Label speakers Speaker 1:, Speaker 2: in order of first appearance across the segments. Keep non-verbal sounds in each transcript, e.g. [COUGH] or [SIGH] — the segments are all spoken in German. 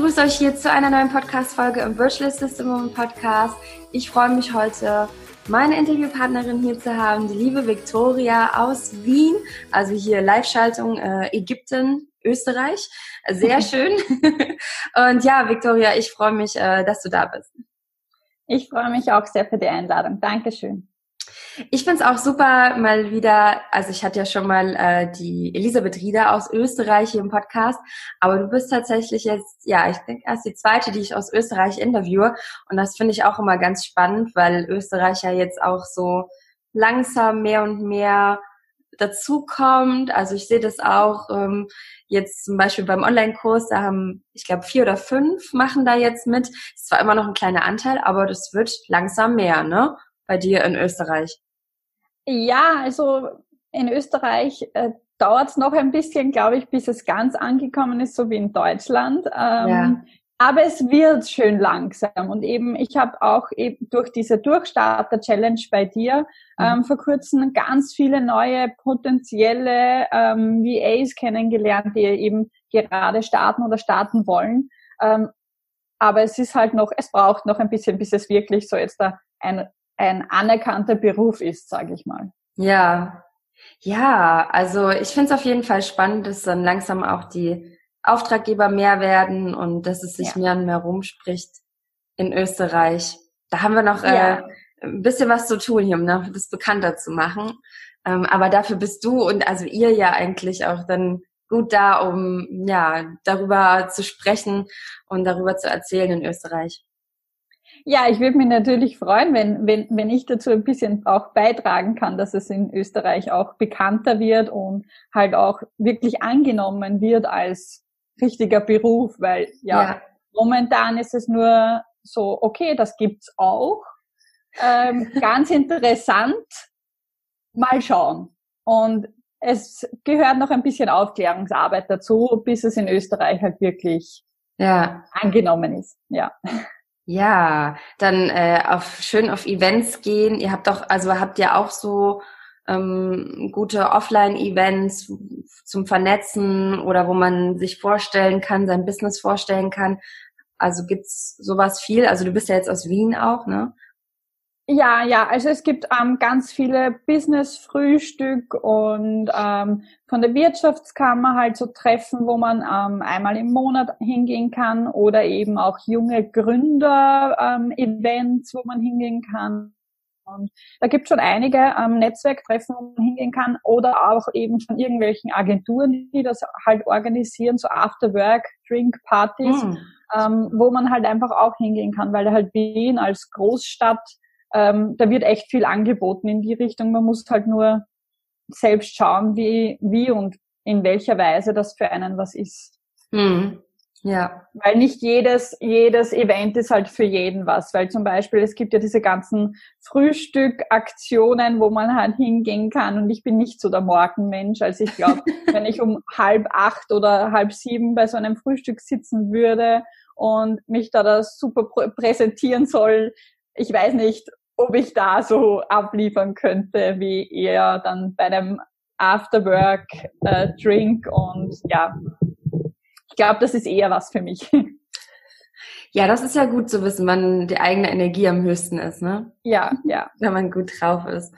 Speaker 1: begrüße euch hier zu einer neuen Podcast-Folge im Virtual System Podcast. Ich freue mich heute, meine Interviewpartnerin hier zu haben, die liebe Victoria aus Wien, also hier Live-Schaltung äh, Ägypten, Österreich. Sehr [LAUGHS] schön. Und ja, Victoria, ich freue mich, äh, dass du da bist.
Speaker 2: Ich freue mich auch sehr für die Einladung. Dankeschön.
Speaker 1: Ich find's auch super, mal wieder, also ich hatte ja schon mal äh, die Elisabeth Rieder aus Österreich hier im Podcast, aber du bist tatsächlich jetzt, ja, ich denke erst die zweite, die ich aus Österreich interviewe. Und das finde ich auch immer ganz spannend, weil Österreich ja jetzt auch so langsam mehr und mehr dazukommt. Also ich sehe das auch ähm, jetzt zum Beispiel beim Online-Kurs, da haben, ich glaube, vier oder fünf machen da jetzt mit. Ist zwar immer noch ein kleiner Anteil, aber das wird langsam mehr, ne? Bei dir in Österreich.
Speaker 2: Ja, also in Österreich äh, dauert es noch ein bisschen, glaube ich, bis es ganz angekommen ist, so wie in Deutschland. Ähm, ja. Aber es wird schön langsam. Und eben, ich habe auch eben durch diese Durchstarter-Challenge bei dir mhm. ähm, vor kurzem ganz viele neue potenzielle ähm, VAs kennengelernt, die eben gerade starten oder starten wollen. Ähm, aber es ist halt noch, es braucht noch ein bisschen, bis es wirklich so jetzt da ein, ein anerkannter Beruf ist, sage ich mal.
Speaker 1: Ja, ja, also ich finde es auf jeden Fall spannend, dass dann langsam auch die Auftraggeber mehr werden und dass es sich ja. mehr und mehr rumspricht in Österreich. Da haben wir noch äh, ja. äh, ein bisschen was zu tun hier, um das bekannter zu machen. Ähm, aber dafür bist du und also ihr ja eigentlich auch dann gut da, um ja darüber zu sprechen und darüber zu erzählen in Österreich.
Speaker 2: Ja, ich würde mich natürlich freuen, wenn, wenn, wenn ich dazu ein bisschen auch beitragen kann, dass es in Österreich auch bekannter wird und halt auch wirklich angenommen wird als richtiger Beruf, weil ja, ja. momentan ist es nur so, okay, das gibt's auch. Ähm, [LAUGHS] ganz interessant. Mal schauen. Und es gehört noch ein bisschen Aufklärungsarbeit dazu, bis es in Österreich halt wirklich ja. angenommen ist. Ja.
Speaker 1: Ja, dann äh, auf schön auf Events gehen. Ihr habt doch, also habt ihr auch so ähm, gute Offline-Events zum Vernetzen oder wo man sich vorstellen kann, sein Business vorstellen kann. Also gibt's sowas viel? Also du bist ja jetzt aus Wien auch, ne?
Speaker 2: Ja, ja, also es gibt ähm, ganz viele Business-Frühstück und ähm, von der Wirtschaftskammer halt so Treffen, wo man ähm, einmal im Monat hingehen kann oder eben auch junge Gründer-Events, ähm, wo man hingehen kann. Und da gibt es schon einige ähm, Netzwerktreffen, wo man hingehen kann oder auch eben von irgendwelchen Agenturen, die das halt organisieren, so After-Work-Drink-Partys, mhm. ähm, wo man halt einfach auch hingehen kann, weil halt Wien als Großstadt, ähm, da wird echt viel angeboten in die Richtung. Man muss halt nur selbst schauen, wie, wie und in welcher Weise das für einen was ist. Mhm. Ja. Weil nicht jedes, jedes Event ist halt für jeden was. Weil zum Beispiel, es gibt ja diese ganzen Frühstückaktionen, wo man halt hingehen kann. Und ich bin nicht so der Morgenmensch. Also ich glaube, [LAUGHS] wenn ich um halb acht oder halb sieben bei so einem Frühstück sitzen würde und mich da das super präsentieren soll, ich weiß nicht, ob ich da so abliefern könnte, wie eher dann bei einem Afterwork äh, Drink und ja, ich glaube, das ist eher was für mich. [LAUGHS]
Speaker 1: Ja, das ist ja gut zu wissen, wann die eigene Energie am höchsten ist, ne?
Speaker 2: Ja, ja.
Speaker 1: Wenn man gut drauf ist.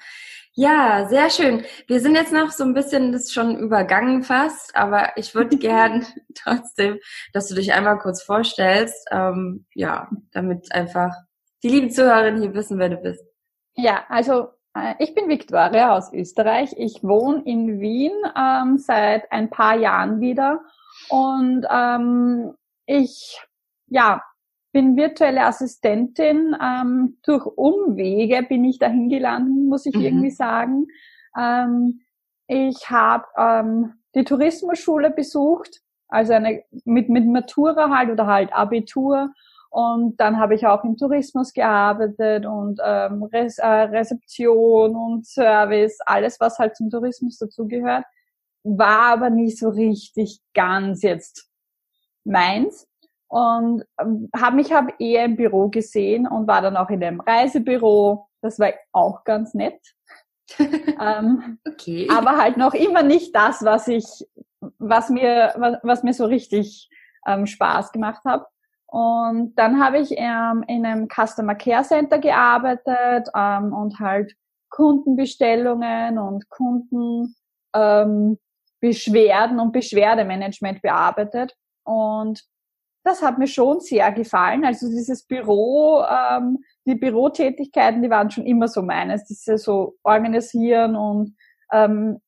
Speaker 1: Ja, sehr schön. Wir sind jetzt noch so ein bisschen das schon übergangen fast, aber ich würde [LAUGHS] gern trotzdem, dass du dich einmal kurz vorstellst, ähm, ja, damit einfach die lieben Zuhörerinnen hier wissen, wer du bist.
Speaker 2: Ja, also äh, ich bin Viktoria aus Österreich. Ich wohne in Wien ähm, seit ein paar Jahren wieder und ähm, ich, ja, bin virtuelle Assistentin. Ähm, durch Umwege bin ich dahin gelandet, muss ich mhm. irgendwie sagen. Ähm, ich habe ähm, die Tourismusschule besucht, also eine mit, mit Matura halt oder halt Abitur. Und dann habe ich auch im Tourismus gearbeitet und ähm, Res äh, Rezeption und Service, alles, was halt zum Tourismus dazugehört war aber nicht so richtig ganz jetzt meins und ähm, habe mich hab eher im Büro gesehen und war dann auch in einem Reisebüro. Das war auch ganz nett. [LAUGHS] ähm, okay. Aber halt noch immer nicht das, was ich, was mir, was, was mir so richtig ähm, Spaß gemacht hat. Und dann habe ich ähm, in einem Customer Care Center gearbeitet ähm, und halt Kundenbestellungen und Kundenbeschwerden ähm, und Beschwerdemanagement bearbeitet. Und das hat mir schon sehr gefallen. Also dieses Büro, ähm, die Bürotätigkeiten, die waren schon immer so meines. Diese so organisieren und ähm,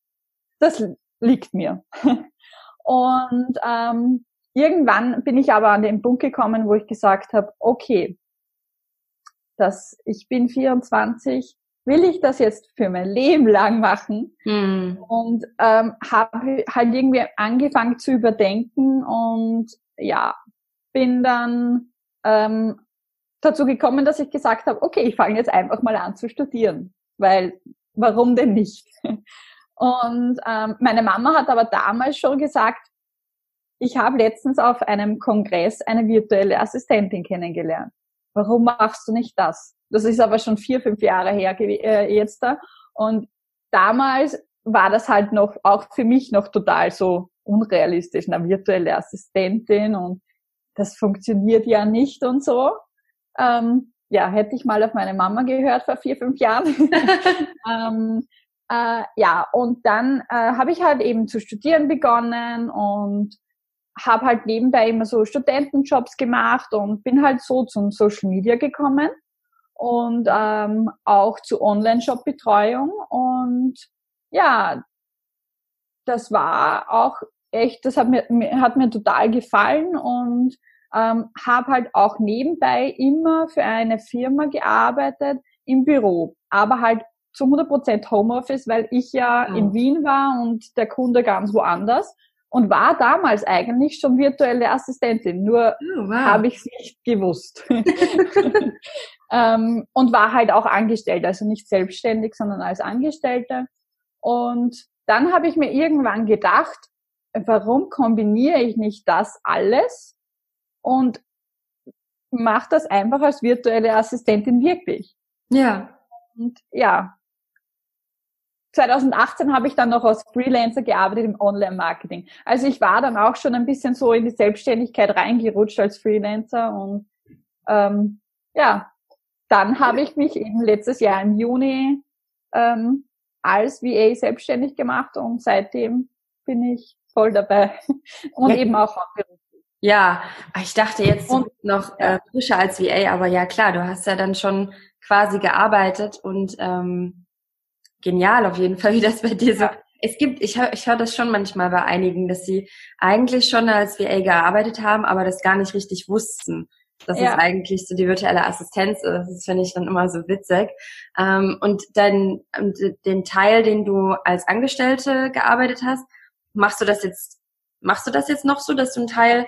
Speaker 2: das liegt mir. [LAUGHS] und ähm, irgendwann bin ich aber an den Punkt gekommen, wo ich gesagt habe, okay, dass ich bin 24, will ich das jetzt für mein Leben lang machen? Hm. Und ähm, habe halt irgendwie angefangen zu überdenken und ja, bin dann ähm, dazu gekommen, dass ich gesagt habe, okay, ich fange jetzt einfach mal an zu studieren, weil warum denn nicht? [LAUGHS] Und ähm, meine Mama hat aber damals schon gesagt, ich habe letztens auf einem Kongress eine virtuelle Assistentin kennengelernt. Warum machst du nicht das? Das ist aber schon vier, fünf Jahre her äh, jetzt da. Und damals war das halt noch, auch für mich noch total so unrealistisch, eine virtuelle Assistentin und das funktioniert ja nicht und so. Ähm, ja, hätte ich mal auf meine Mama gehört vor vier, fünf Jahren. [LAUGHS] ähm, äh, ja, und dann äh, habe ich halt eben zu studieren begonnen und habe halt nebenbei immer so Studentenjobs gemacht und bin halt so zum Social Media gekommen und ähm, auch zu Online-Shop-Betreuung und ja, das war auch echt, das hat mir, hat mir total gefallen und ähm, habe halt auch nebenbei immer für eine Firma gearbeitet im Büro, aber halt zu 100% Homeoffice, weil ich ja oh. in Wien war und der Kunde ganz woanders und war damals eigentlich schon virtuelle Assistentin, nur oh, wow. habe ich es nicht gewusst. [LAUGHS] ähm, und war halt auch angestellt, also nicht selbstständig, sondern als Angestellte. Und dann habe ich mir irgendwann gedacht, warum kombiniere ich nicht das alles und mache das einfach als virtuelle Assistentin wirklich?
Speaker 1: Ja.
Speaker 2: Und ja, 2018 habe ich dann noch als Freelancer gearbeitet im Online-Marketing. Also ich war dann auch schon ein bisschen so in die Selbstständigkeit reingerutscht als Freelancer und ähm, ja, dann habe ich mich eben letztes Jahr im Juni ähm, als VA selbstständig gemacht und seitdem bin ich voll dabei [LAUGHS] und ja. eben auch hauptberuflich.
Speaker 1: Ja, ich dachte jetzt und, noch äh, frischer als VA, aber ja klar, du hast ja dann schon quasi gearbeitet und ähm, genial auf jeden Fall, wie das bei dir so. Es gibt, ich höre ich hör das schon manchmal bei einigen, dass sie eigentlich schon als VA gearbeitet haben, aber das gar nicht richtig wussten, dass ja. es eigentlich so die virtuelle Assistenz ist. Das finde ich dann immer so witzig. Ähm, und dann den Teil, den du als Angestellte gearbeitet hast, machst du das jetzt, machst du das jetzt noch so, dass du ein Teil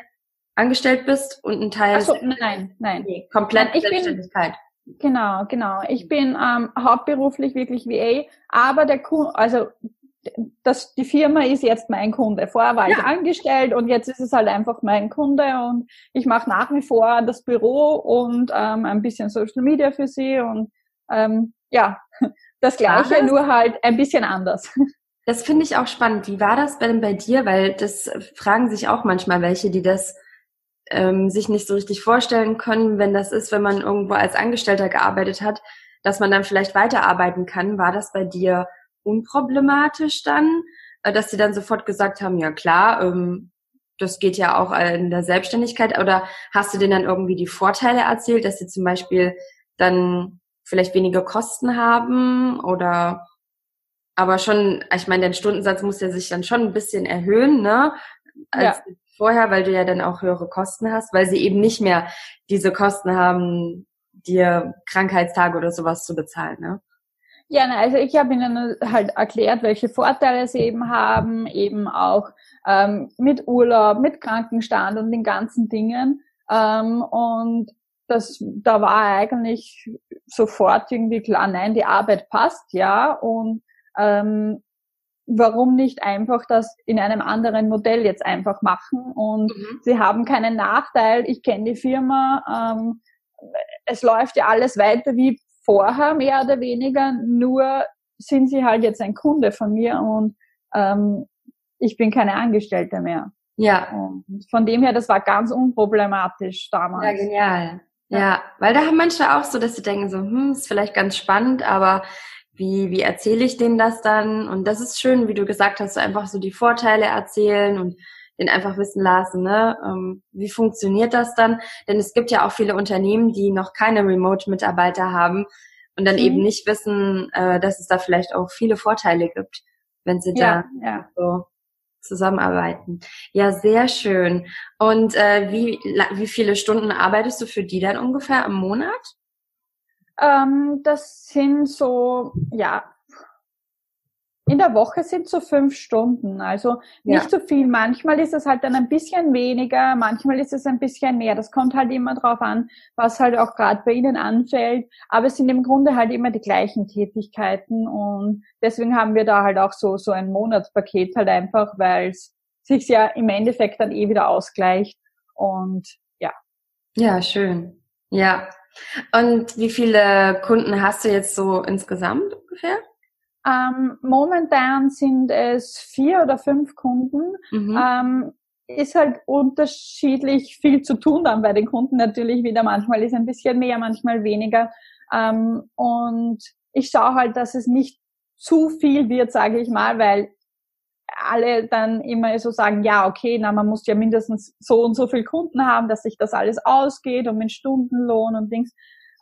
Speaker 1: angestellt bist und ein Teil
Speaker 2: Ach so, nein, nein,
Speaker 1: nee, komplett ich Selbstständigkeit. Bin,
Speaker 2: Genau, genau. Ich bin ähm, hauptberuflich wirklich VA, aber der Kunde, also das, die Firma ist jetzt mein Kunde. Vorher war ja. ich angestellt und jetzt ist es halt einfach mein Kunde und ich mache nach wie vor das Büro und ähm, ein bisschen Social Media für sie und ähm, ja, [LAUGHS] das gleiche, das? nur halt ein bisschen anders. [LAUGHS]
Speaker 1: Das finde ich auch spannend. Wie war das denn bei dir? Weil das fragen sich auch manchmal welche, die das ähm, sich nicht so richtig vorstellen können, wenn das ist, wenn man irgendwo als Angestellter gearbeitet hat, dass man dann vielleicht weiterarbeiten kann. War das bei dir unproblematisch dann, äh, dass sie dann sofort gesagt haben, ja klar, ähm, das geht ja auch in der Selbstständigkeit, oder hast du denen dann irgendwie die Vorteile erzählt, dass sie zum Beispiel dann vielleicht weniger Kosten haben oder aber schon, ich meine, dein Stundensatz muss ja sich dann schon ein bisschen erhöhen, ne? Als ja vorher, weil du ja dann auch höhere Kosten hast, weil sie eben nicht mehr diese Kosten haben, dir Krankheitstage oder sowas zu bezahlen, ne?
Speaker 2: Ja, also ich habe ihnen halt erklärt, welche Vorteile sie eben haben, eben auch ähm, mit Urlaub, mit Krankenstand und den ganzen Dingen. Ähm, und das, da war eigentlich sofort irgendwie klar, nein, die Arbeit passt, ja. Und ähm, warum nicht einfach das in einem anderen Modell jetzt einfach machen und mhm. sie haben keinen Nachteil. Ich kenne die Firma, ähm, es läuft ja alles weiter wie vorher, mehr oder weniger, nur sind sie halt jetzt ein Kunde von mir und ähm, ich bin keine Angestellte mehr. Ja. Und von dem her, das war ganz unproblematisch damals.
Speaker 1: Ja, genial. Ja. weil da haben manche auch so, dass sie denken so, hm, ist vielleicht ganz spannend, aber wie, wie erzähle ich denen das dann? Und das ist schön, wie du gesagt hast, so einfach so die Vorteile erzählen und den einfach wissen lassen, ne? Ähm, wie funktioniert das dann? Denn es gibt ja auch viele Unternehmen, die noch keine Remote-Mitarbeiter haben und dann mhm. eben nicht wissen, äh, dass es da vielleicht auch viele Vorteile gibt, wenn sie ja, da ja. so zusammenarbeiten. Ja, sehr schön. Und äh, wie, wie viele Stunden arbeitest du für die dann ungefähr im Monat?
Speaker 2: Ähm, das sind so, ja, in der Woche sind so fünf Stunden, also nicht ja. so viel. Manchmal ist es halt dann ein bisschen weniger, manchmal ist es ein bisschen mehr. Das kommt halt immer drauf an, was halt auch gerade bei Ihnen anfällt. Aber es sind im Grunde halt immer die gleichen Tätigkeiten und deswegen haben wir da halt auch so so ein Monatspaket halt einfach, weil es sich ja im Endeffekt dann eh wieder ausgleicht und ja.
Speaker 1: Ja, schön. Ja. Und wie viele Kunden hast du jetzt so insgesamt ungefähr?
Speaker 2: Ähm, momentan sind es vier oder fünf Kunden. Mhm. Ähm, ist halt unterschiedlich viel zu tun dann bei den Kunden natürlich wieder. Manchmal ist ein bisschen mehr, manchmal weniger. Ähm, und ich schaue halt, dass es nicht zu viel wird, sage ich mal, weil alle dann immer so sagen, ja, okay, na, man muss ja mindestens so und so viel Kunden haben, dass sich das alles ausgeht und mit Stundenlohn und Dings.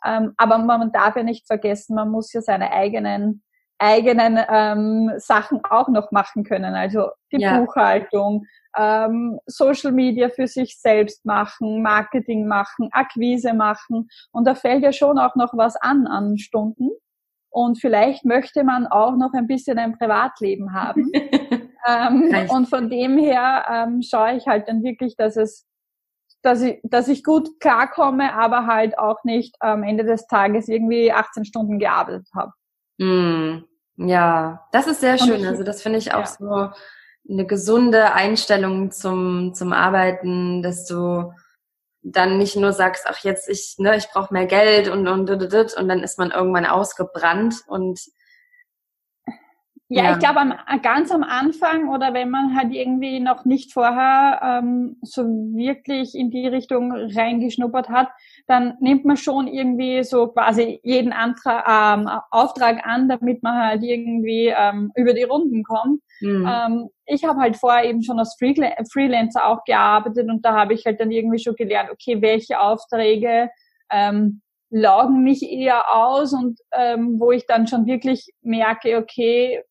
Speaker 2: Ähm, aber man darf ja nicht vergessen, man muss ja seine eigenen eigenen ähm, Sachen auch noch machen können. Also die ja. Buchhaltung, ähm, Social Media für sich selbst machen, Marketing machen, Akquise machen. Und da fällt ja schon auch noch was an an Stunden. Und vielleicht möchte man auch noch ein bisschen ein Privatleben haben. [LAUGHS] ähm, und von dem her ähm, schaue ich halt dann wirklich, dass es dass ich, dass ich gut klarkomme, aber halt auch nicht am Ende des Tages irgendwie 18 Stunden gearbeitet habe.
Speaker 1: Mm, ja, das ist sehr schön. Also das finde ich auch ja. so eine gesunde Einstellung zum, zum Arbeiten, dass du dann nicht nur sagst, ach jetzt ich, ne, ich brauche mehr Geld und und und und dann ist man irgendwann ausgebrannt und
Speaker 2: ja, ja, ich glaube am, ganz am Anfang oder wenn man halt irgendwie noch nicht vorher ähm, so wirklich in die Richtung reingeschnuppert hat, dann nimmt man schon irgendwie so quasi jeden Antrag, ähm, Auftrag an, damit man halt irgendwie ähm, über die Runden kommt. Mhm. Ähm, ich habe halt vorher eben schon als Freelancer auch gearbeitet und da habe ich halt dann irgendwie schon gelernt, okay, welche Aufträge ähm, laugen mich eher aus und ähm, wo ich dann schon wirklich merke, okay,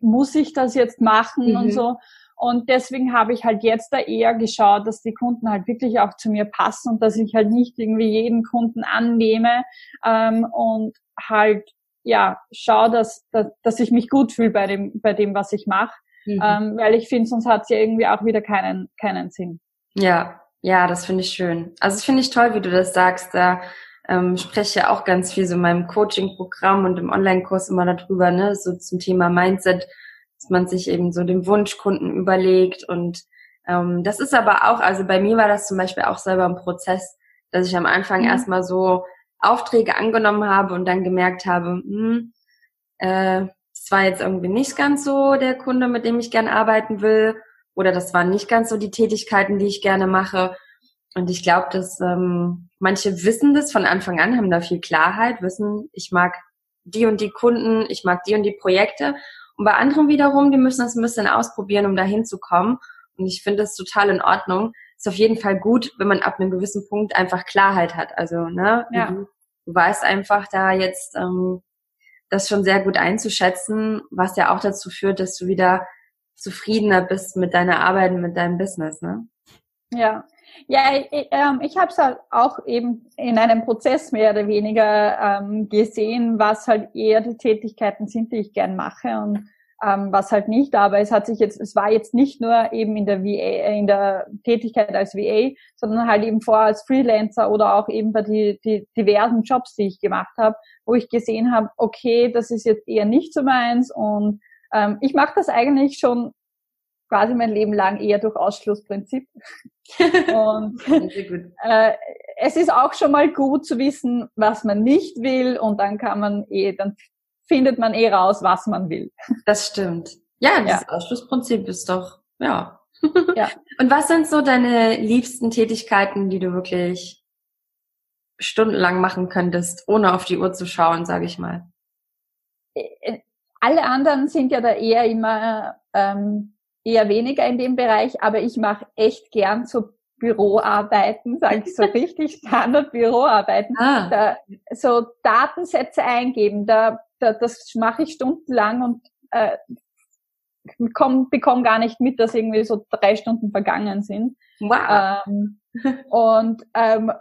Speaker 2: muss ich das jetzt machen mhm. und so. Und deswegen habe ich halt jetzt da eher geschaut, dass die Kunden halt wirklich auch zu mir passen und dass ich halt nicht irgendwie jeden Kunden annehme ähm, und halt ja schaue, dass, dass, dass ich mich gut fühle bei dem bei dem, was ich mache, mhm. ähm, weil ich finde, sonst hat es ja irgendwie auch wieder keinen keinen Sinn.
Speaker 1: Ja, ja, das finde ich schön. Also das finde ich toll, wie du das sagst. Da ähm, spreche ja auch ganz viel so in meinem Coaching-Programm und im Online-Kurs immer darüber, ne, so zum Thema Mindset, dass man sich eben so den Wunschkunden überlegt. Und ähm, das ist aber auch, also bei mir war das zum Beispiel auch selber ein Prozess, dass ich am Anfang mhm. erstmal so Aufträge angenommen habe und dann gemerkt habe, hm, äh, das war jetzt irgendwie nicht ganz so der Kunde, mit dem ich gern arbeiten will oder das waren nicht ganz so die Tätigkeiten, die ich gerne mache und ich glaube, dass ähm, manche wissen das von Anfang an, haben da viel Klarheit, wissen, ich mag die und die Kunden, ich mag die und die Projekte. Und bei anderen wiederum, die müssen das ein bisschen ausprobieren, um da hinzukommen. Und ich finde das total in Ordnung. Ist auf jeden Fall gut, wenn man ab einem gewissen Punkt einfach Klarheit hat. Also, ne, ja. du, du weißt einfach da jetzt ähm, das schon sehr gut einzuschätzen, was ja auch dazu führt, dass du wieder zufriedener bist mit deiner Arbeit und mit deinem Business, ne?
Speaker 2: Ja, ja, ich, ähm, ich habe es halt auch eben in einem Prozess mehr oder weniger ähm, gesehen, was halt eher die Tätigkeiten sind, die ich gern mache und ähm, was halt nicht. Aber es hat sich jetzt, es war jetzt nicht nur eben in der VA, äh, in der Tätigkeit als VA, sondern halt eben vor als Freelancer oder auch eben bei die, die diversen Jobs, die ich gemacht habe, wo ich gesehen habe, okay, das ist jetzt eher nicht so meins und ähm, ich mache das eigentlich schon quasi mein Leben lang eher durch Ausschlussprinzip. [LAUGHS] und äh, es ist auch schon mal gut zu wissen, was man nicht will und dann kann man eh, dann findet man eh raus, was man will.
Speaker 1: Das stimmt. Ja, das ja. Ausschlussprinzip ist doch, ja, ja. [LAUGHS] Und was sind so deine liebsten Tätigkeiten, die du wirklich stundenlang machen könntest, ohne auf die Uhr zu schauen, sage ich mal?
Speaker 2: Äh, alle anderen sind ja da eher immer ähm, eher weniger in dem Bereich, aber ich mache echt gern so Büroarbeiten, sage ich so [LAUGHS] richtig Standard-Büroarbeiten. Ah. Da, so Datensätze eingeben, da, da das mache ich stundenlang und äh, bekomme bekomm gar nicht mit, dass irgendwie so drei Stunden vergangen sind. Wow. Ähm, und ähm,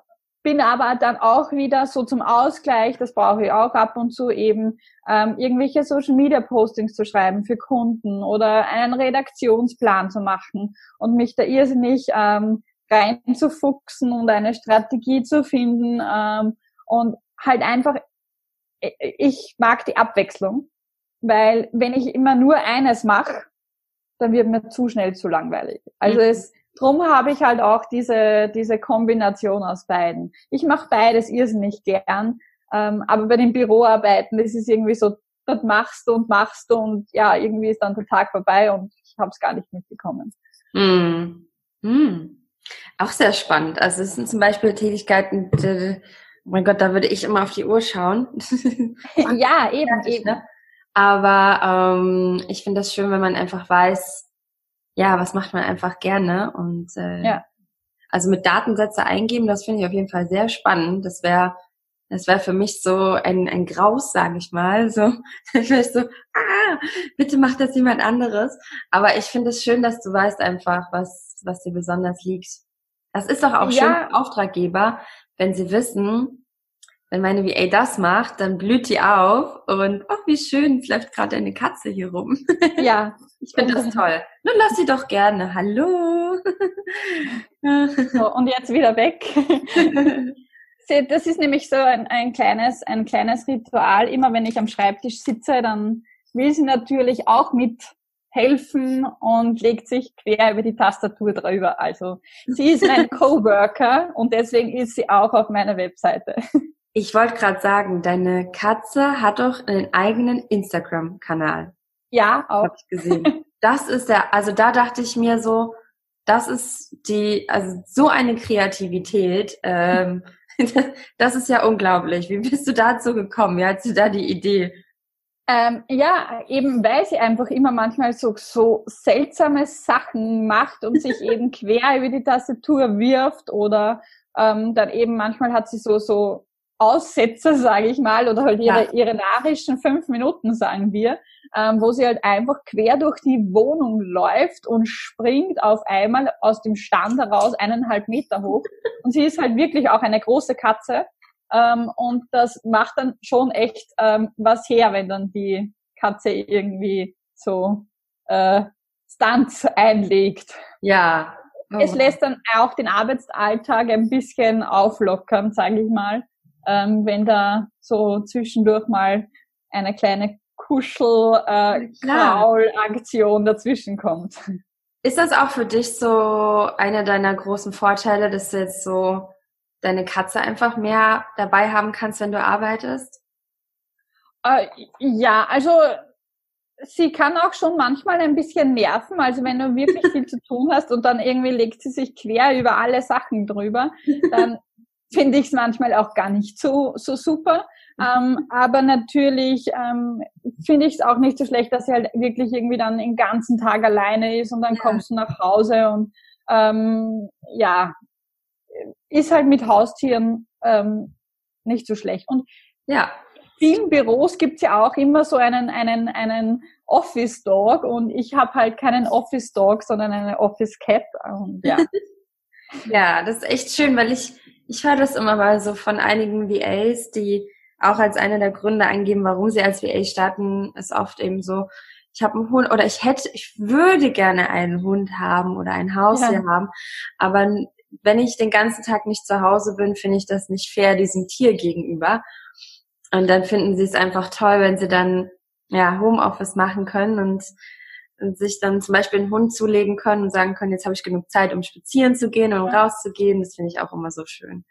Speaker 2: bin aber dann auch wieder so zum Ausgleich, das brauche ich auch ab und zu eben, ähm, irgendwelche Social Media Postings zu schreiben für Kunden oder einen Redaktionsplan zu machen und mich da irrsinnig ähm, reinzufuchsen und eine Strategie zu finden ähm, und halt einfach, ich mag die Abwechslung, weil wenn ich immer nur eines mache, dann wird mir zu schnell zu langweilig. Also mhm. es Drum habe ich halt auch diese, diese Kombination aus beiden. Ich mache beides irrsinnig gern, ähm, aber bei den Büroarbeiten, das ist irgendwie so, das machst du und machst du und ja, irgendwie ist dann der Tag vorbei und ich habe es gar nicht mitbekommen.
Speaker 1: Mm. Mm. Auch sehr spannend. Also es sind zum Beispiel Tätigkeiten, die, oh mein Gott, da würde ich immer auf die Uhr schauen. [LAUGHS]
Speaker 2: ja, eben, eben. Ne?
Speaker 1: Aber ähm, ich finde das schön, wenn man einfach weiß, ja, was macht man einfach gerne und äh, ja. also mit Datensätze eingeben, das finde ich auf jeden Fall sehr spannend. Das wäre das wäre für mich so ein, ein Graus, sage ich mal. So, [LAUGHS] ich so, ah, bitte macht das jemand anderes. Aber ich finde es schön, dass du weißt einfach, was, was dir besonders liegt. Das ist doch auch ja. schön für Auftraggeber, wenn sie wissen, wenn meine VA das macht, dann blüht die auf und oh, wie schön, es läuft gerade eine Katze hier rum. [LAUGHS]
Speaker 2: Ja.
Speaker 1: Ich finde das toll. Nun lass sie doch gerne. Hallo.
Speaker 2: So, und jetzt wieder weg. [LAUGHS] Das ist nämlich so ein, ein kleines, ein kleines Ritual. Immer wenn ich am Schreibtisch sitze, dann will sie natürlich auch mithelfen und legt sich quer über die Tastatur drüber. Also sie ist mein [LAUGHS] Coworker und deswegen ist sie auch auf meiner Webseite.
Speaker 1: Ich wollte gerade sagen, deine Katze hat doch einen eigenen Instagram-Kanal.
Speaker 2: Ja, auch.
Speaker 1: Hab ich gesehen. Das ist der, also da dachte ich mir so, das ist die, also so eine Kreativität. Ähm, [LAUGHS] das ist ja unglaublich. Wie bist du dazu gekommen? Wie hast du da die Idee?
Speaker 2: Ähm, ja, eben weil sie einfach immer manchmal so, so seltsame Sachen macht und sich [LAUGHS] eben quer über die Tastatur wirft oder ähm, dann eben manchmal hat sie so, so Aussetzer, sage ich mal, oder halt ihre, ja. ihre narischen fünf Minuten, sagen wir, ähm, wo sie halt einfach quer durch die Wohnung läuft und springt auf einmal aus dem Stand heraus eineinhalb Meter hoch. [LAUGHS] Und sie ist halt wirklich auch eine große Katze. Ähm, und das macht dann schon echt ähm, was her, wenn dann die Katze irgendwie so äh, Stunts einlegt.
Speaker 1: Ja.
Speaker 2: Oh. Es lässt dann auch den Arbeitsalltag ein bisschen auflockern, sage ich mal ähm, wenn da so zwischendurch mal eine kleine Kuschel-Kraul-Aktion äh, dazwischen kommt.
Speaker 1: Ist das auch für dich so einer deiner großen Vorteile, dass du jetzt so deine Katze einfach mehr dabei haben kannst, wenn du arbeitest?
Speaker 2: Äh, ja, also sie kann auch schon manchmal ein bisschen nerven. Also wenn du wirklich viel zu tun hast und dann irgendwie legt sie sich quer über alle Sachen drüber, dann finde ich es manchmal auch gar nicht so, so super. Ähm, aber natürlich ähm, finde ich es auch nicht so schlecht, dass sie halt wirklich irgendwie dann den ganzen Tag alleine ist und dann ja. kommst du nach Hause und ähm, ja, ist halt mit Haustieren ähm, nicht so schlecht. Und ja, in vielen Büros gibt's ja auch immer so einen, einen, einen Office Dog und ich habe halt keinen Office Dog, sondern eine Office Cat. Und ja. [LAUGHS]
Speaker 1: ja, das ist echt schön, weil ich ich höre das immer mal so von einigen VAs, die auch als einer der Gründe angeben, warum sie als VA starten, ist oft eben so, ich habe einen Hund oder ich hätte, ich würde gerne einen Hund haben oder ein Haustier ja. haben, aber wenn ich den ganzen Tag nicht zu Hause bin, finde ich das nicht fair diesem Tier gegenüber. Und dann finden sie es einfach toll, wenn sie dann ja Homeoffice machen können und und sich dann zum Beispiel einen Hund zulegen können und sagen können, jetzt habe ich genug Zeit, um spazieren zu gehen und um rauszugehen. Das finde ich auch immer so schön.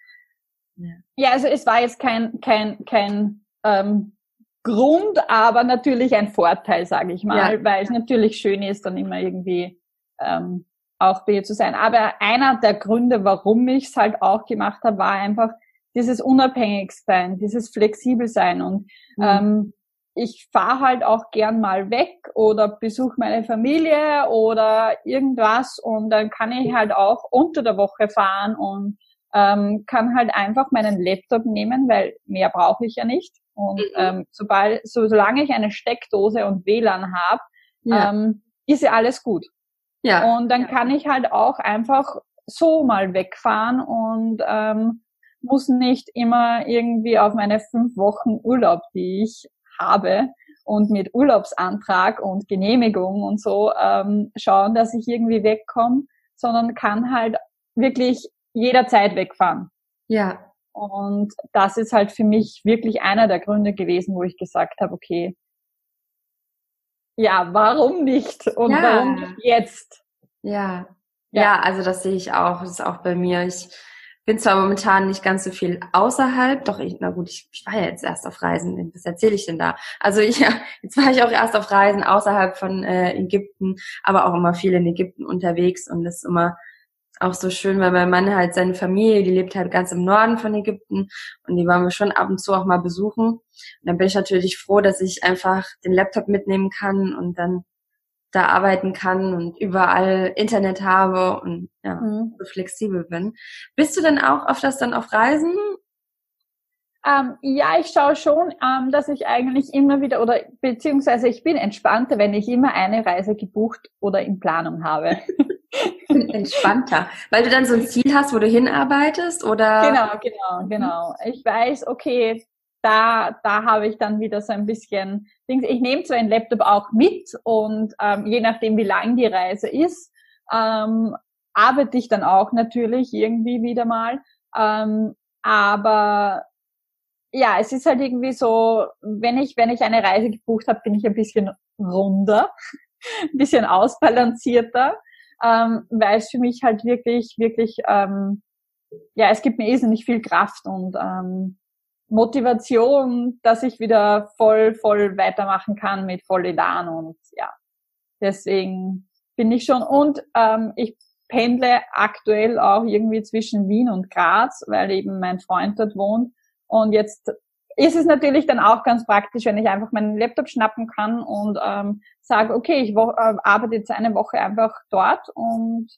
Speaker 2: Ja. ja, also es war jetzt kein, kein, kein ähm, Grund, aber natürlich ein Vorteil, sage ich mal, ja. weil es natürlich schön ist, dann immer irgendwie ähm, auch bei ihr zu sein. Aber einer der Gründe, warum ich es halt auch gemacht habe, war einfach dieses Unabhängigsein, dieses Flexibelsein und mhm. ähm, ich fahre halt auch gern mal weg oder besuche meine Familie oder irgendwas und dann kann ich halt auch unter der Woche fahren und ähm, kann halt einfach meinen Laptop nehmen, weil mehr brauche ich ja nicht. Und mhm. ähm, sobald, so, solange ich eine Steckdose und WLAN habe, ja. ähm, ist ja alles gut. Ja. Und dann ja. kann ich halt auch einfach so mal wegfahren und ähm, muss nicht immer irgendwie auf meine fünf Wochen Urlaub, die ich habe und mit Urlaubsantrag und Genehmigung und so ähm, schauen, dass ich irgendwie wegkomme, sondern kann halt wirklich jederzeit wegfahren.
Speaker 1: Ja.
Speaker 2: Und das ist halt für mich wirklich einer der Gründe gewesen, wo ich gesagt habe, okay, ja, warum nicht? Und ja. warum nicht jetzt?
Speaker 1: Ja. ja. Ja, also das sehe ich auch. Das ist auch bei mir. Ich bin zwar momentan nicht ganz so viel außerhalb, doch ich, na gut, ich, ich war ja jetzt erst auf Reisen. Was erzähle ich denn da? Also ich, [LAUGHS] ja, jetzt war ich auch erst auf Reisen außerhalb von äh, Ägypten, aber auch immer viel in Ägypten unterwegs und das ist immer auch so schön, weil mein Mann halt seine Familie, die lebt halt ganz im Norden von Ägypten und die wollen wir schon ab und zu auch mal besuchen. Und dann bin ich natürlich froh, dass ich einfach den Laptop mitnehmen kann und dann da arbeiten kann und überall Internet habe und ja, mhm. so flexibel bin. Bist du denn auch öfters dann auf Reisen?
Speaker 2: Ähm, ja, ich schaue schon, ähm, dass ich eigentlich immer wieder oder beziehungsweise ich bin entspannter, wenn ich immer eine Reise gebucht oder in Planung habe. [LAUGHS]
Speaker 1: entspannter, weil du dann so ein Ziel hast, wo du hinarbeitest oder?
Speaker 2: Genau, genau, genau. Ich weiß, okay, da, da habe ich dann wieder so ein bisschen Dings. Ich nehme zwar ein Laptop auch mit und ähm, je nachdem, wie lang die Reise ist, ähm, arbeite ich dann auch natürlich irgendwie wieder mal. Ähm, aber ja, es ist halt irgendwie so, wenn ich, wenn ich eine Reise gebucht habe, bin ich ein bisschen runder, [LAUGHS] ein bisschen ausbalancierter, ähm, weil es für mich halt wirklich, wirklich, ähm, ja, es gibt mir irrsinnig viel Kraft und ähm, Motivation, dass ich wieder voll, voll weitermachen kann mit voll Elan und ja, deswegen bin ich schon und ähm, ich pendle aktuell auch irgendwie zwischen Wien und Graz, weil eben mein Freund dort wohnt. Und jetzt ist es natürlich dann auch ganz praktisch, wenn ich einfach meinen Laptop schnappen kann und ähm, sage, okay, ich äh, arbeite jetzt eine Woche einfach dort und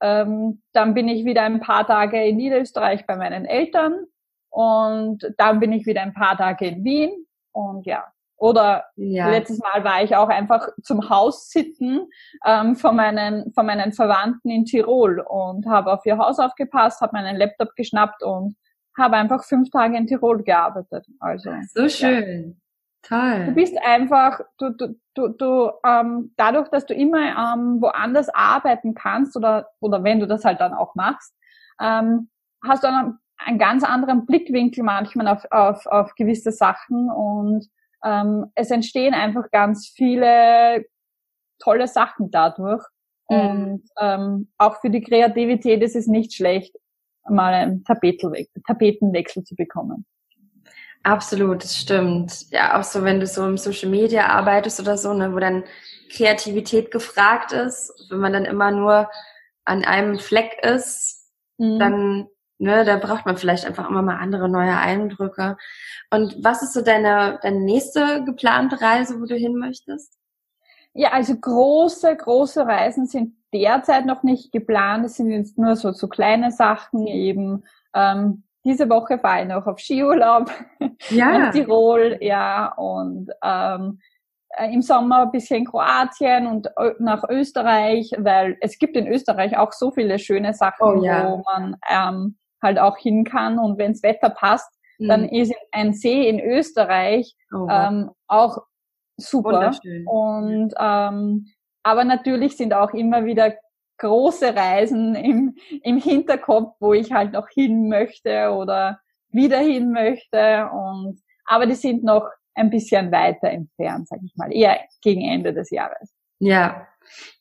Speaker 2: ähm, dann bin ich wieder ein paar Tage in Niederösterreich bei meinen Eltern und dann bin ich wieder ein paar Tage in Wien und ja. Oder ja. letztes Mal war ich auch einfach zum Haus sitten ähm, von, meinen, von meinen Verwandten in Tirol und habe auf ihr Haus aufgepasst, habe meinen Laptop geschnappt und habe einfach fünf Tage in Tirol gearbeitet. Also
Speaker 1: so schön. Ja. Toll.
Speaker 2: Du bist einfach, du, du, du, du ähm, dadurch, dass du immer ähm, woanders arbeiten kannst oder, oder wenn du das halt dann auch machst, ähm, hast du dann einen ganz anderen Blickwinkel manchmal auf, auf, auf gewisse Sachen und ähm, es entstehen einfach ganz viele tolle Sachen dadurch. Mhm. Und ähm, auch für die Kreativität ist es nicht schlecht, mal einen Tapetenwechsel zu bekommen.
Speaker 1: Absolut, das stimmt. Ja, auch so, wenn du so im Social Media arbeitest oder so, ne, wo dann Kreativität gefragt ist, wenn man dann immer nur an einem Fleck ist, mhm. dann ne, da braucht man vielleicht einfach immer mal andere neue Eindrücke. Und was ist so deine, deine nächste geplante Reise, wo du hin möchtest?
Speaker 2: Ja, also große, große Reisen sind derzeit noch nicht geplant. Es sind jetzt nur so, so kleine Sachen eben. Ähm, diese Woche fahre ich noch auf Skiurlaub [LAUGHS] ja. nach Tirol, ja, und ähm, äh, im Sommer ein bisschen Kroatien und nach Österreich, weil es gibt in Österreich auch so viele schöne Sachen, oh, ja. wo man ähm, halt auch hin kann. Und wenns Wetter passt, mhm. dann ist ein See in Österreich oh, ähm, auch super. Und ähm, aber natürlich sind auch immer wieder große Reisen im, im Hinterkopf, wo ich halt noch hin möchte oder wieder hin möchte. Und aber die sind noch ein bisschen weiter entfernt, sag ich mal, eher gegen Ende des Jahres.
Speaker 1: Ja,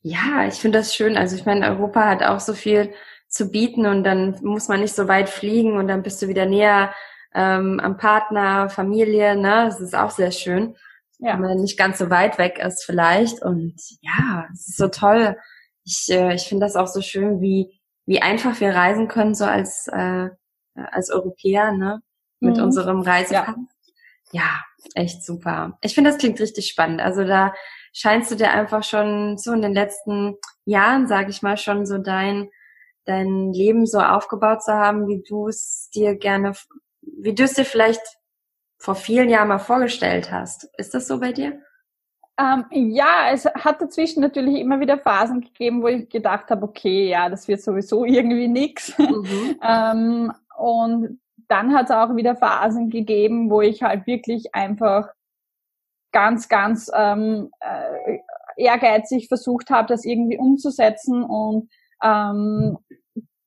Speaker 1: ja, ich finde das schön. Also ich meine, Europa hat auch so viel zu bieten und dann muss man nicht so weit fliegen und dann bist du wieder näher ähm, am Partner, Familie, ne? Das ist auch sehr schön. Ja. Wenn man nicht ganz so weit weg ist vielleicht. Und ja, es ist so toll. ich, äh, ich finde das auch so schön, wie, wie einfach wir reisen können, so als, äh, als Europäer, ne? Mit mhm. unserem Reisepass. Ja. ja, echt super. Ich finde, das klingt richtig spannend. Also da scheinst du dir einfach schon so in den letzten Jahren, sage ich mal, schon so dein, dein Leben so aufgebaut zu haben, wie du es dir gerne, wie du es dir vielleicht vor vielen Jahren mal vorgestellt hast. Ist das so bei dir?
Speaker 2: Ähm, ja, es hat dazwischen natürlich immer wieder Phasen gegeben, wo ich gedacht habe, okay, ja, das wird sowieso irgendwie nix. Mhm. [LAUGHS] ähm, und dann hat es auch wieder Phasen gegeben, wo ich halt wirklich einfach ganz, ganz ähm, äh, ehrgeizig versucht habe, das irgendwie umzusetzen und ähm,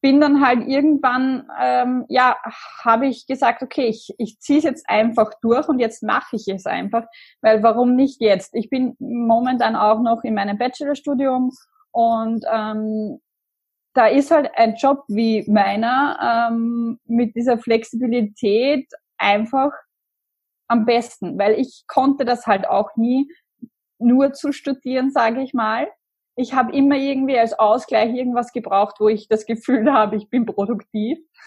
Speaker 2: bin dann halt irgendwann, ähm, ja, habe ich gesagt, okay, ich, ich ziehe es jetzt einfach durch und jetzt mache ich es einfach, weil warum nicht jetzt? Ich bin momentan auch noch in meinem Bachelorstudium und ähm, da ist halt ein Job wie meiner ähm, mit dieser Flexibilität einfach am besten, weil ich konnte das halt auch nie nur zu studieren, sage ich mal. Ich habe immer irgendwie als Ausgleich irgendwas gebraucht, wo ich das Gefühl habe, ich bin produktiv. [LAUGHS]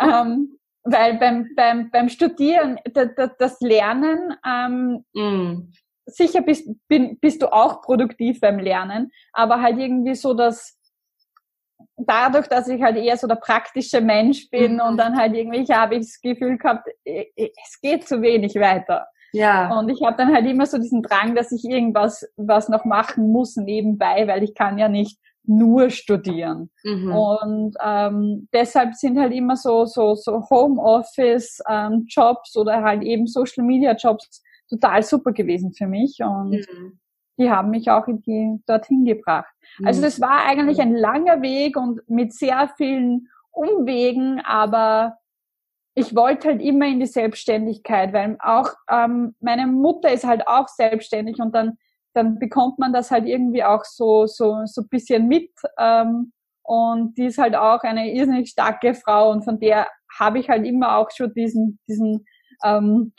Speaker 2: ähm, weil beim, beim, beim Studieren, das Lernen, ähm, mm. sicher bist, bin, bist du auch produktiv beim Lernen, aber halt irgendwie so das, dadurch, dass ich halt eher so der praktische Mensch bin mhm. und dann halt irgendwie habe ich das Gefühl gehabt, es geht zu wenig weiter. Ja. Und ich habe dann halt immer so diesen Drang, dass ich irgendwas was noch machen muss nebenbei, weil ich kann ja nicht nur studieren. Mhm. Und ähm, deshalb sind halt immer so so so Homeoffice ähm, Jobs oder halt eben Social Media Jobs total super gewesen für mich und mhm die haben mich auch in die, dorthin gebracht. Also das war eigentlich ein langer Weg und mit sehr vielen Umwegen, aber ich wollte halt immer in die Selbstständigkeit, weil auch ähm, meine Mutter ist halt auch selbstständig und dann dann bekommt man das halt irgendwie auch so so so bisschen mit ähm, und die ist halt auch eine irrsinnig starke Frau und von der habe ich halt immer auch schon diesen diesen ähm,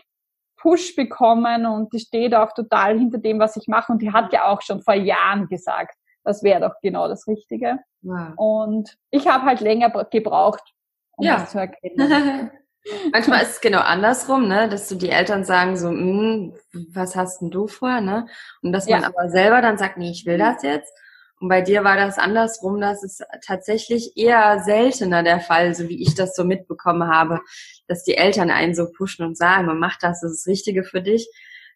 Speaker 2: Push bekommen und die steht auch total hinter dem, was ich mache. Und die hat ja auch schon vor Jahren gesagt, das wäre doch genau das Richtige. Wow. Und ich habe halt länger gebraucht, um ja. das zu erkennen. [LAUGHS]
Speaker 1: Manchmal ist es genau andersrum, ne, dass du die Eltern sagen so, hm, was hast denn du vor, ne? Und dass man ja. aber selber dann sagt, nee, ich will das jetzt. Und bei dir war das andersrum, das ist tatsächlich eher seltener der Fall, so wie ich das so mitbekommen habe, dass die Eltern einen so pushen und sagen, man macht das, das ist das Richtige für dich.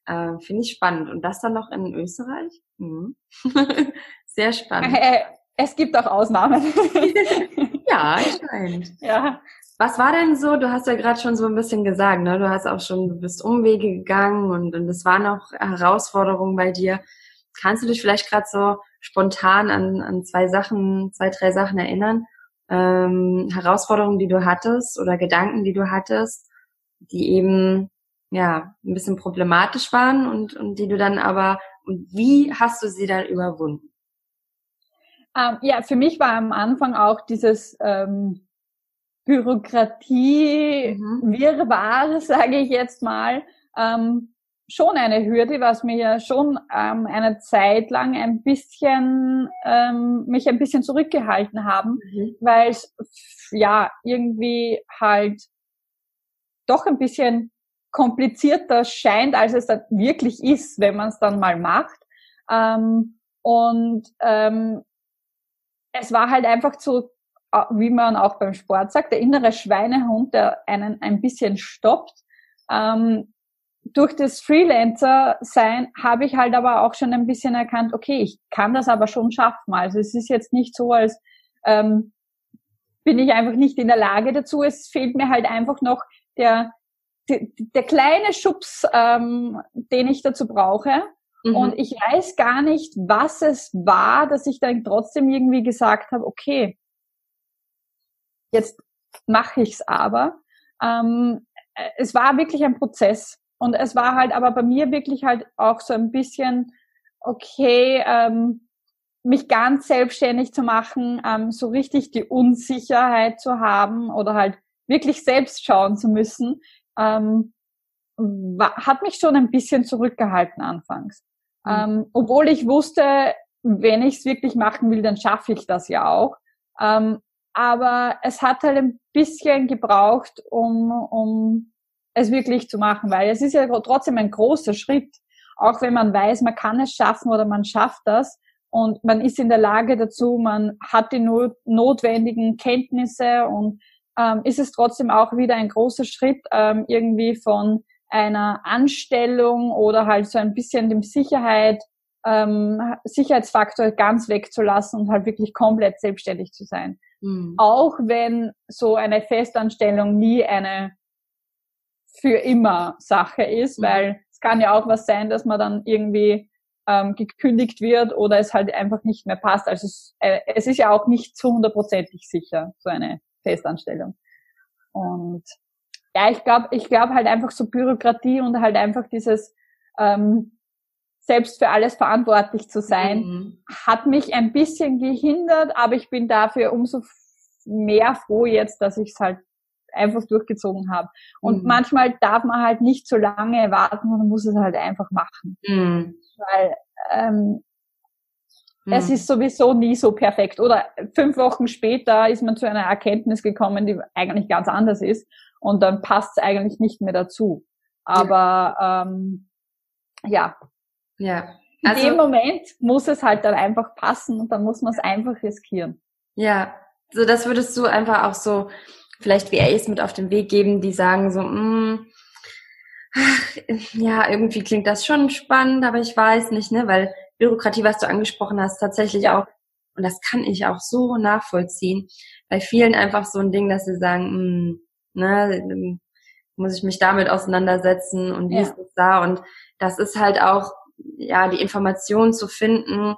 Speaker 1: Äh, Finde ich spannend. Und das dann noch in Österreich? Mhm. [LAUGHS] Sehr spannend.
Speaker 2: Äh, es gibt auch Ausnahmen. [LAUGHS]
Speaker 1: ja, scheint. Ja. Was war denn so, du hast ja gerade schon so ein bisschen gesagt, ne? du hast auch schon, du bist Umwege gegangen und, und es waren auch Herausforderungen bei dir. Kannst du dich vielleicht gerade so spontan an, an zwei Sachen, zwei, drei Sachen erinnern? Ähm, Herausforderungen, die du hattest oder Gedanken, die du hattest, die eben ja ein bisschen problematisch waren und, und die du dann aber und wie hast du sie dann überwunden?
Speaker 2: Ähm, ja, für mich war am Anfang auch dieses ähm, Bürokratie, mhm. Wirrwarr, [LAUGHS] sage ich jetzt mal, ähm, schon eine Hürde, was mir ja schon ähm, eine Zeit lang ein bisschen ähm, mich ein bisschen zurückgehalten haben, mhm. weil es ja irgendwie halt doch ein bisschen komplizierter scheint, als es dann wirklich ist, wenn man es dann mal macht. Ähm, und ähm, es war halt einfach so, wie man auch beim Sport sagt, der innere Schweinehund, der einen ein bisschen stoppt. Ähm, durch das Freelancer-Sein habe ich halt aber auch schon ein bisschen erkannt, okay, ich kann das aber schon schaffen. Also es ist jetzt nicht so, als ähm, bin ich einfach nicht in der Lage dazu. Es fehlt mir halt einfach noch der, der, der kleine Schubs, ähm, den ich dazu brauche. Mhm. Und ich weiß gar nicht, was es war, dass ich dann trotzdem irgendwie gesagt habe, okay, jetzt mache ich's aber. Ähm, es war wirklich ein Prozess. Und es war halt aber bei mir wirklich halt auch so ein bisschen, okay, ähm, mich ganz selbstständig zu machen, ähm, so richtig die Unsicherheit zu haben oder halt wirklich selbst schauen zu müssen, ähm, war, hat mich schon ein bisschen zurückgehalten anfangs. Mhm. Ähm, obwohl ich wusste, wenn ich es wirklich machen will, dann schaffe ich das ja auch. Ähm, aber es hat halt ein bisschen gebraucht, um, um es wirklich zu machen, weil es ist ja trotzdem ein großer Schritt, auch wenn man weiß, man kann es schaffen oder man schafft das und man ist in der Lage dazu, man hat die not notwendigen Kenntnisse und ähm, ist es trotzdem auch wieder ein großer Schritt ähm, irgendwie von einer Anstellung oder halt so ein bisschen dem Sicherheit, ähm, Sicherheitsfaktor ganz wegzulassen und halt wirklich komplett selbstständig zu sein. Mhm. Auch wenn so eine Festanstellung nie eine für immer Sache ist, mhm. weil es kann ja auch was sein, dass man dann irgendwie ähm, gekündigt wird oder es halt einfach nicht mehr passt. Also es, äh, es ist ja auch nicht zu hundertprozentig sicher, so eine Festanstellung. Und ja, ich glaube, ich glaube halt einfach so Bürokratie und halt einfach dieses ähm, selbst für alles verantwortlich zu sein, mhm. hat mich ein bisschen gehindert, aber ich bin dafür umso mehr froh jetzt, dass ich es halt einfach durchgezogen habe. Und mhm. manchmal darf man halt nicht so lange warten, man muss es halt einfach machen. Mhm. Weil ähm, mhm. es ist sowieso nie so perfekt. Oder fünf Wochen später ist man zu einer Erkenntnis gekommen, die eigentlich ganz anders ist. Und dann passt es eigentlich nicht mehr dazu. Aber ja. Ähm, ja, ja. Also, In dem Moment muss es halt dann einfach passen und dann muss man es einfach riskieren.
Speaker 1: Ja, so das würdest du einfach auch so vielleicht VAs mit auf den Weg geben, die sagen so, mm, ach, ja, irgendwie klingt das schon spannend, aber ich weiß nicht, ne, weil Bürokratie, was du angesprochen hast, tatsächlich auch, und das kann ich auch so nachvollziehen, bei vielen einfach so ein Ding, dass sie sagen, mm, ne, muss ich mich damit auseinandersetzen und wie ja. ist das da und das ist halt auch, ja, die Informationen zu finden,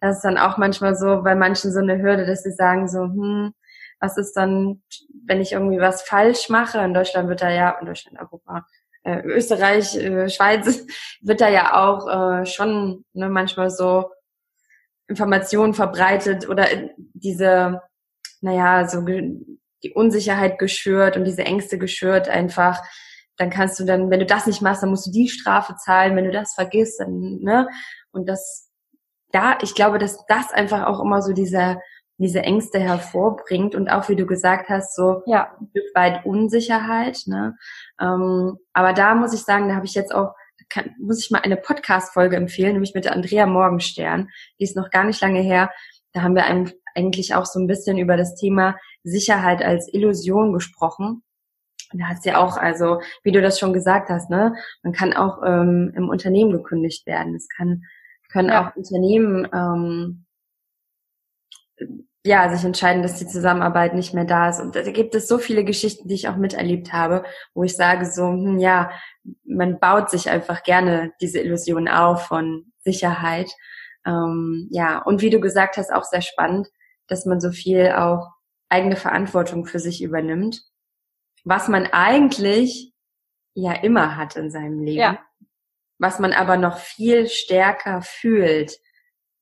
Speaker 1: das ist dann auch manchmal so bei manchen so eine Hürde, dass sie sagen so, hm, was ist dann, wenn ich irgendwie was falsch mache? In Deutschland wird da ja, in Deutschland, Europa, äh, Österreich, äh, Schweiz, [LAUGHS] wird da ja auch äh, schon ne, manchmal so Informationen verbreitet oder diese, naja, so die Unsicherheit geschürt und diese Ängste geschürt einfach. Dann kannst du dann, wenn du das nicht machst, dann musst du die Strafe zahlen. Wenn du das vergisst, dann, ne? Und das, da, ich glaube, dass das einfach auch immer so dieser diese Ängste hervorbringt und auch wie du gesagt hast, so ja. ein Stück weit Unsicherheit. Ne? Ähm, aber da muss ich sagen, da habe ich jetzt auch, kann, muss ich mal eine Podcast-Folge empfehlen, nämlich mit der Andrea Morgenstern. Die ist noch gar nicht lange her. Da haben wir eigentlich auch so ein bisschen über das Thema Sicherheit als Illusion gesprochen. Da hat sie ja auch, also wie du das schon gesagt hast, ne, man kann auch ähm, im Unternehmen gekündigt werden. Es kann können ja. auch Unternehmen ähm, ja, sich entscheiden, dass die Zusammenarbeit nicht mehr da ist. Und da gibt es so viele Geschichten, die ich auch miterlebt habe, wo ich sage so, hm, ja, man baut sich einfach gerne diese Illusion auf von Sicherheit. Ähm, ja, und wie du gesagt hast, auch sehr spannend, dass man so viel auch eigene Verantwortung für sich übernimmt, was man eigentlich ja immer hat in seinem Leben, ja. was man aber noch viel stärker fühlt,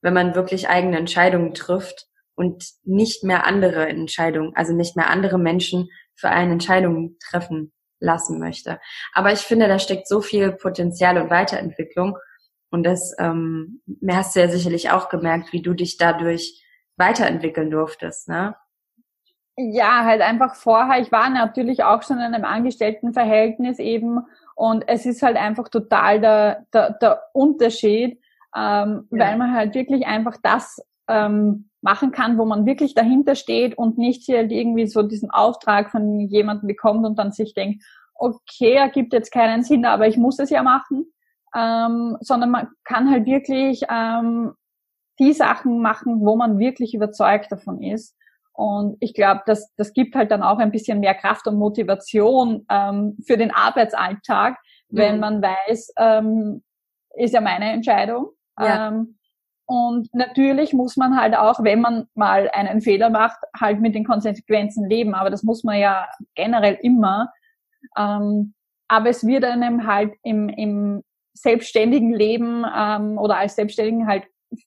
Speaker 1: wenn man wirklich eigene Entscheidungen trifft und nicht mehr andere Entscheidungen, also nicht mehr andere Menschen für eine Entscheidung treffen lassen möchte. Aber ich finde, da steckt so viel Potenzial und Weiterentwicklung. Und das ähm, hast du ja sicherlich auch gemerkt, wie du dich dadurch weiterentwickeln durftest, ne?
Speaker 2: Ja, halt einfach vorher. Ich war natürlich auch schon in einem Angestelltenverhältnis eben und es ist halt einfach total der, der, der Unterschied, ähm, ja. weil man halt wirklich einfach das ähm, machen kann, wo man wirklich dahinter steht und nicht hier irgendwie so diesen Auftrag von jemandem bekommt und dann sich denkt, okay, ergibt jetzt keinen Sinn, aber ich muss es ja machen, ähm, sondern man kann halt wirklich ähm, die Sachen machen, wo man wirklich überzeugt davon ist. Und ich glaube, das, das gibt halt dann auch ein bisschen mehr Kraft und Motivation ähm, für den Arbeitsalltag, wenn mhm. man weiß, ähm, ist ja meine Entscheidung. Ja. Ähm, und natürlich muss man halt auch, wenn man mal einen Fehler macht, halt mit den Konsequenzen leben. Aber das muss man ja generell immer. Ähm, aber es wird einem halt im, im selbstständigen Leben ähm, oder als Selbstständigen halt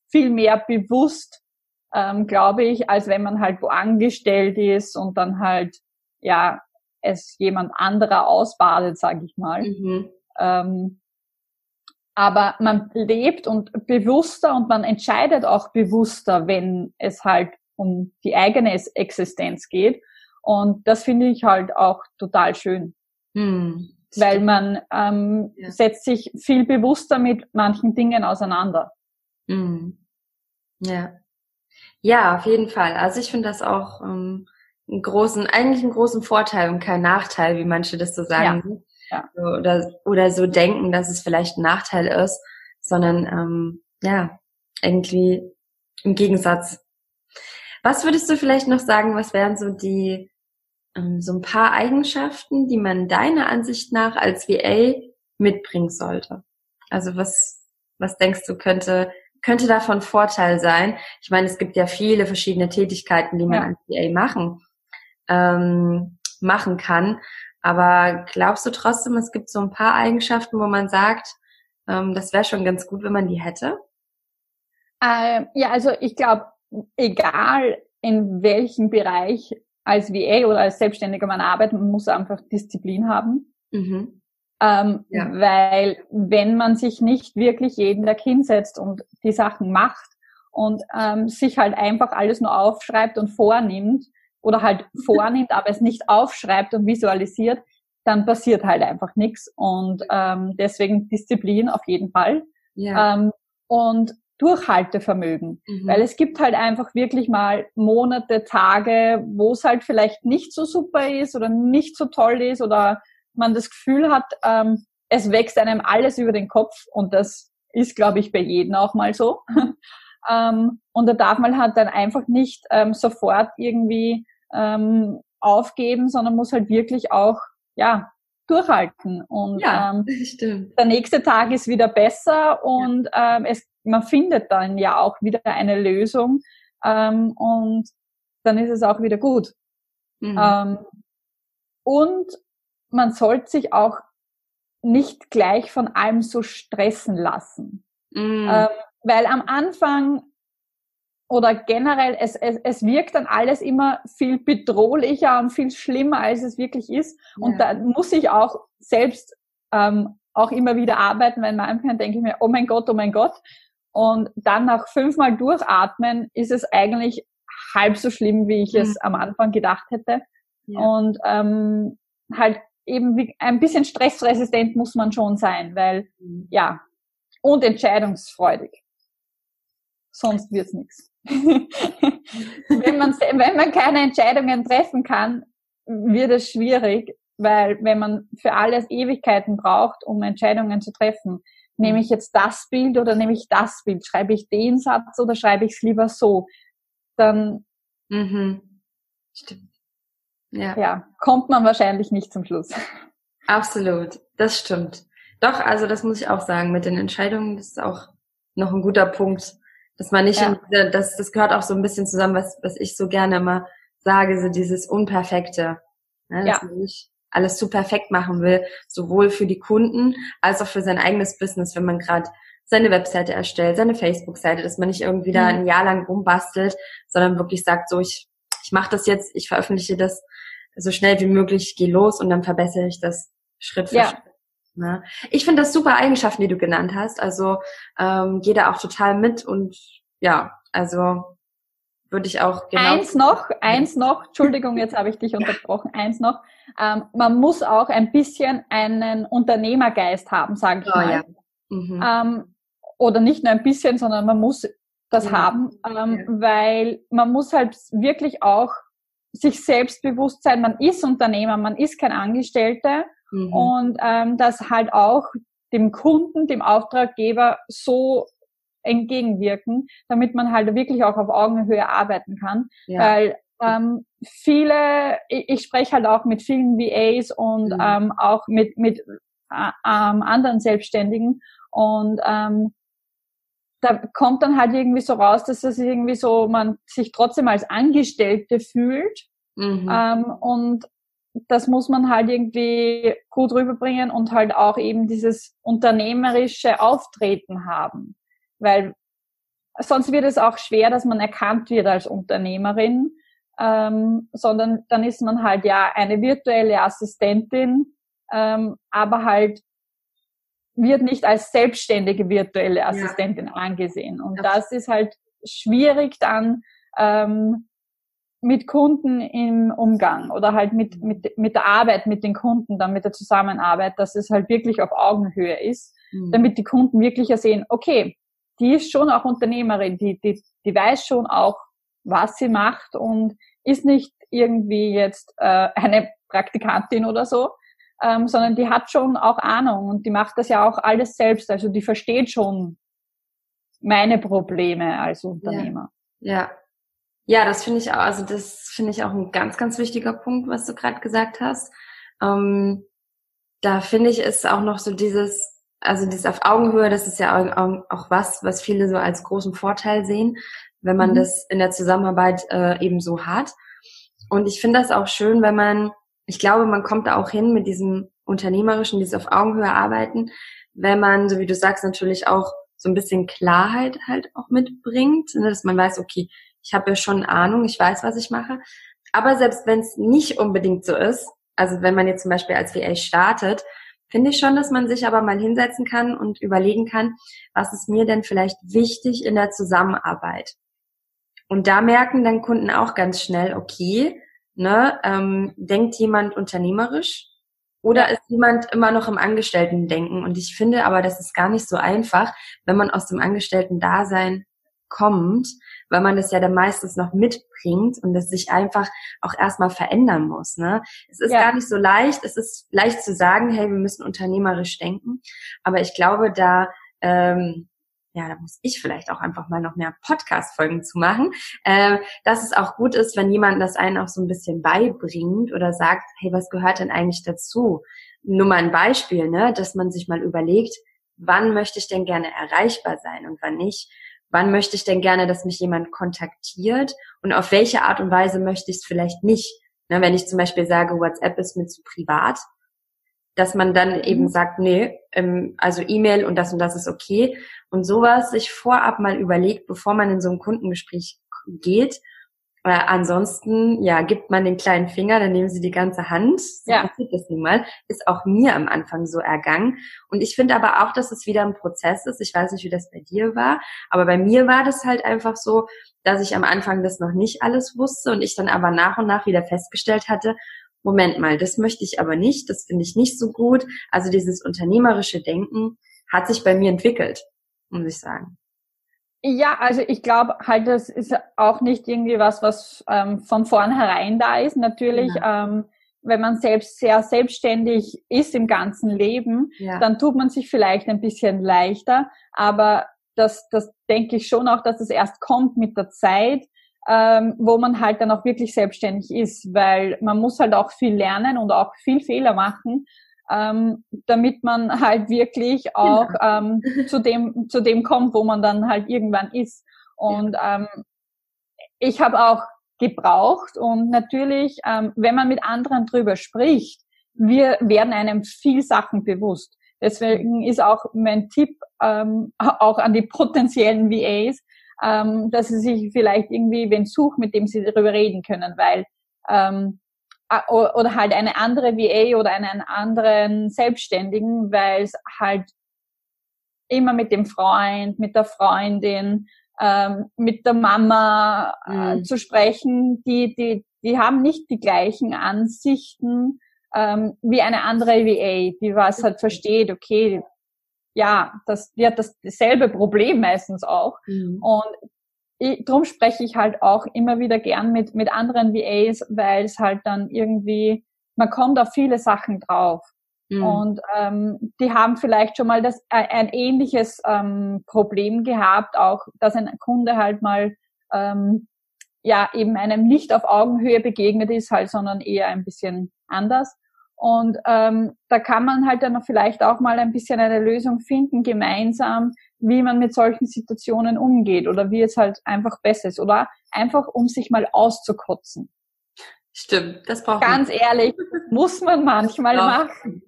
Speaker 2: viel mehr bewusst, ähm, glaube ich, als wenn man halt wo angestellt ist und dann halt, ja, es jemand anderer ausbadet, sage ich mal. Mhm. Ähm, aber man lebt und bewusster und man entscheidet auch bewusster, wenn es halt um die eigene Existenz geht. Und das finde ich halt auch total schön. Hm, weil man ähm, ja. setzt sich viel bewusster mit manchen Dingen auseinander.
Speaker 1: Hm. Ja. Ja, auf jeden Fall. Also ich finde das auch ähm, einen großen, eigentlich einen großen Vorteil und kein Nachteil, wie manche das so sagen. Ja. ja. Oder, oder so denken, dass es vielleicht ein Nachteil ist, sondern ähm, ja, irgendwie im Gegensatz. Was würdest du vielleicht noch sagen, was wären so die ähm, so ein paar Eigenschaften, die man deiner Ansicht nach als VA mitbringen sollte? Also was, was denkst du könnte könnte davon Vorteil sein? Ich meine, es gibt ja viele verschiedene Tätigkeiten, die man ja. als VA machen ähm, machen kann. Aber glaubst du trotzdem, es gibt so ein paar Eigenschaften, wo man sagt, ähm, das wäre schon ganz gut, wenn man die hätte?
Speaker 2: Ähm, ja, also ich glaube, egal in welchem Bereich als VA oder als Selbstständiger man arbeitet, man muss einfach Disziplin haben. Mhm. Ähm, ja. Weil wenn man sich nicht wirklich jeden Tag hinsetzt und die Sachen macht und ähm, sich halt einfach alles nur aufschreibt und vornimmt, oder halt [LAUGHS] vornimmt, aber es nicht aufschreibt und visualisiert, dann passiert halt einfach nichts. Und ähm, deswegen Disziplin auf jeden Fall. Ja. Ähm, und Durchhaltevermögen. Mhm. Weil es gibt halt einfach wirklich mal Monate, Tage, wo es halt vielleicht nicht so super ist oder nicht so toll ist oder man das Gefühl hat, ähm, es wächst einem alles über den Kopf und das ist, glaube ich, bei jedem auch mal so. [LAUGHS] ähm, und da darf man halt dann einfach nicht ähm, sofort irgendwie ähm, aufgeben, sondern muss halt wirklich auch, ja, durchhalten. Und ja, ähm, [LAUGHS] der nächste Tag ist wieder besser und ja. ähm, es, man findet dann ja auch wieder eine Lösung ähm, und dann ist es auch wieder gut. Mhm. Ähm, und man sollte sich auch nicht gleich von allem so stressen lassen. Mhm. Ähm, weil am Anfang oder generell, es, es, es wirkt dann alles immer viel bedrohlicher und viel schlimmer, als es wirklich ist. Ja. Und da muss ich auch selbst ähm, auch immer wieder arbeiten, weil manchmal denke ich mir, oh mein Gott, oh mein Gott. Und dann nach fünfmal durchatmen ist es eigentlich halb so schlimm, wie ich mhm. es am Anfang gedacht hätte. Ja. Und ähm, halt eben wie, ein bisschen stressresistent muss man schon sein, weil ja, und entscheidungsfreudig. Sonst wird's nichts. [LAUGHS] wenn, man, wenn man keine Entscheidungen treffen kann, wird es schwierig, weil wenn man für alles Ewigkeiten braucht, um Entscheidungen zu treffen, nehme ich jetzt das Bild oder nehme ich das Bild, schreibe ich den Satz oder schreibe ich es lieber so, dann mhm. Stimmt. Ja. ja, kommt man wahrscheinlich nicht zum Schluss.
Speaker 1: Absolut, das stimmt. Doch, also das muss ich auch sagen, mit den Entscheidungen, das ist auch noch ein guter Punkt. Dass man nicht, ja. in, das, das gehört auch so ein bisschen zusammen, was, was ich so gerne immer sage, so dieses Unperfekte. Ne? Dass ja. man nicht alles zu perfekt machen will, sowohl für die Kunden als auch für sein eigenes Business, wenn man gerade seine Webseite erstellt, seine Facebook-Seite, dass man nicht irgendwie da mhm. ein Jahr lang rumbastelt, sondern wirklich sagt, so ich, ich mache das jetzt, ich veröffentliche das so schnell wie möglich, gehe los und dann verbessere ich das Schritt für ja. Schritt. Ne? Ich finde das super Eigenschaften, die du genannt hast. Also ähm, gehe da auch total mit und ja, also würde ich auch
Speaker 2: genau. Eins noch, eins noch, Entschuldigung, jetzt habe ich dich [LAUGHS] unterbrochen, eins noch. Ähm, man muss auch ein bisschen einen Unternehmergeist haben, sage ich oh, mal. Ja. Mhm. Ähm, oder nicht nur ein bisschen, sondern man muss das ja. haben, ähm, ja. weil man muss halt wirklich auch sich selbstbewusst sein, man ist Unternehmer, man ist kein Angestellter Mhm. Und ähm, das halt auch dem Kunden, dem Auftraggeber so entgegenwirken, damit man halt wirklich auch auf Augenhöhe arbeiten kann. Ja. Weil ähm, viele, ich, ich spreche halt auch mit vielen VAs und mhm. ähm, auch mit, mit äh, ähm, anderen Selbstständigen und ähm, da kommt dann halt irgendwie so raus, dass es irgendwie so, man sich trotzdem als Angestellte fühlt mhm. ähm, und das muss man halt irgendwie gut rüberbringen und halt auch eben dieses unternehmerische Auftreten haben. Weil sonst wird es auch schwer, dass man erkannt wird als Unternehmerin, ähm, sondern dann ist man halt ja eine virtuelle Assistentin, ähm, aber halt wird nicht als selbstständige virtuelle Assistentin ja. angesehen. Und das ist halt schwierig dann ähm, mit Kunden im Umgang oder halt mit, mit, mit der Arbeit mit den Kunden, dann mit der Zusammenarbeit, dass es halt wirklich auf Augenhöhe ist, mhm. damit die Kunden wirklich ja sehen, okay, die ist schon auch Unternehmerin, die, die, die weiß schon auch, was sie macht und ist nicht irgendwie jetzt äh, eine Praktikantin oder so, ähm, sondern die hat schon auch Ahnung und die macht das ja auch alles selbst. Also die versteht schon meine Probleme als Unternehmer.
Speaker 1: Ja, ja. ja das finde ich auch, also das finde ich auch ein ganz, ganz wichtiger Punkt, was du gerade gesagt hast. Ähm, da finde ich es auch noch so dieses, also dieses auf Augenhöhe, das ist ja auch, auch was, was viele so als großen Vorteil sehen, wenn man mhm. das in der Zusammenarbeit äh, eben so hat. Und ich finde das auch schön, wenn man, ich glaube, man kommt da auch hin mit diesem unternehmerischen, dieses auf Augenhöhe arbeiten, wenn man, so wie du sagst, natürlich auch so ein bisschen Klarheit halt auch mitbringt, ne, dass man weiß, okay, ich habe ja schon Ahnung, ich weiß, was ich mache. Aber selbst wenn es nicht unbedingt so ist, also wenn man jetzt zum Beispiel als VA startet, finde ich schon, dass man sich aber mal hinsetzen kann und überlegen kann, was ist mir denn vielleicht wichtig in der Zusammenarbeit? Und da merken dann Kunden auch ganz schnell, okay, ne, ähm, denkt jemand unternehmerisch oder ist jemand immer noch im Angestellten-Denken? Und ich finde aber, das ist gar nicht so einfach, wenn man aus dem Angestellten-Dasein kommt, weil man das ja dann meistens noch mitbringt und das sich einfach auch erstmal verändern muss. Ne? Es ist ja. gar nicht so leicht. Es ist leicht zu sagen, hey, wir müssen unternehmerisch denken. Aber ich glaube, da ähm, ja, da muss ich vielleicht auch einfach mal noch mehr Podcast-Folgen zu machen, äh, dass es auch gut ist, wenn jemand das einen auch so ein bisschen beibringt oder sagt, hey, was gehört denn eigentlich dazu? Nur mal ein Beispiel, ne, dass man sich mal überlegt, wann möchte ich denn gerne erreichbar sein und wann nicht? Wann möchte ich denn gerne, dass mich jemand kontaktiert und auf welche Art und Weise möchte ich es vielleicht nicht? Ne, wenn ich zum Beispiel sage, WhatsApp ist mir zu privat, dass man dann eben mhm. sagt, nee, ähm, also E-Mail und das und das ist okay. Und sowas sich vorab mal überlegt, bevor man in so ein Kundengespräch geht. Äh, ansonsten, ja, gibt man den kleinen Finger, dann nehmen sie die ganze Hand. So ja. passiert das nun mal. Ist auch mir am Anfang so ergangen. Und ich finde aber auch, dass es wieder ein Prozess ist. Ich weiß nicht, wie das bei dir war, aber bei mir war das halt einfach so, dass ich am Anfang das noch nicht alles wusste und ich dann aber nach und nach wieder festgestellt hatte, Moment mal, das möchte ich aber nicht, das finde ich nicht so gut. Also dieses unternehmerische Denken hat sich bei mir entwickelt, muss ich sagen.
Speaker 2: Ja, also ich glaube halt, das ist auch nicht irgendwie was, was ähm, von vornherein da ist. Natürlich, ja. ähm, wenn man selbst sehr selbstständig ist im ganzen Leben, ja. dann tut man sich vielleicht ein bisschen leichter. Aber das, das denke ich schon auch, dass es erst kommt mit der Zeit ähm, wo man halt dann auch wirklich selbstständig ist, weil man muss halt auch viel lernen und auch viel Fehler machen, ähm, damit man [LAUGHS] halt wirklich auch genau. ähm, zu dem zu dem kommt, wo man dann halt irgendwann ist. Und ähm, ich habe auch gebraucht und natürlich, ähm, wenn man mit anderen drüber spricht, wir werden einem viel Sachen bewusst. Deswegen ist auch mein Tipp ähm, [LAUGHS] auch an die potenziellen VAs, ähm, dass sie sich vielleicht irgendwie wen suchen, mit dem sie darüber reden können, weil ähm, oder halt eine andere VA oder einen anderen Selbstständigen, weil es halt immer mit dem Freund, mit der Freundin, ähm, mit der Mama äh, mhm. zu sprechen, die, die, die haben nicht die gleichen Ansichten ähm, wie eine andere VA, die was halt versteht, okay, ja, das wird das dasselbe Problem meistens auch. Mhm. Und ich, darum spreche ich halt auch immer wieder gern mit, mit anderen VAs, weil es halt dann irgendwie, man kommt auf viele Sachen drauf. Mhm. Und ähm, die haben vielleicht schon mal das, äh, ein ähnliches ähm, Problem gehabt, auch dass ein Kunde halt mal ähm, ja eben einem nicht auf Augenhöhe begegnet ist, halt, sondern eher ein bisschen anders. Und ähm, da kann man halt dann vielleicht auch mal ein bisschen eine Lösung finden, gemeinsam, wie man mit solchen Situationen umgeht oder wie es halt einfach besser ist. Oder einfach, um sich mal auszukotzen.
Speaker 1: Stimmt, das braucht
Speaker 2: Ganz man. ehrlich, muss man manchmal Doch. machen.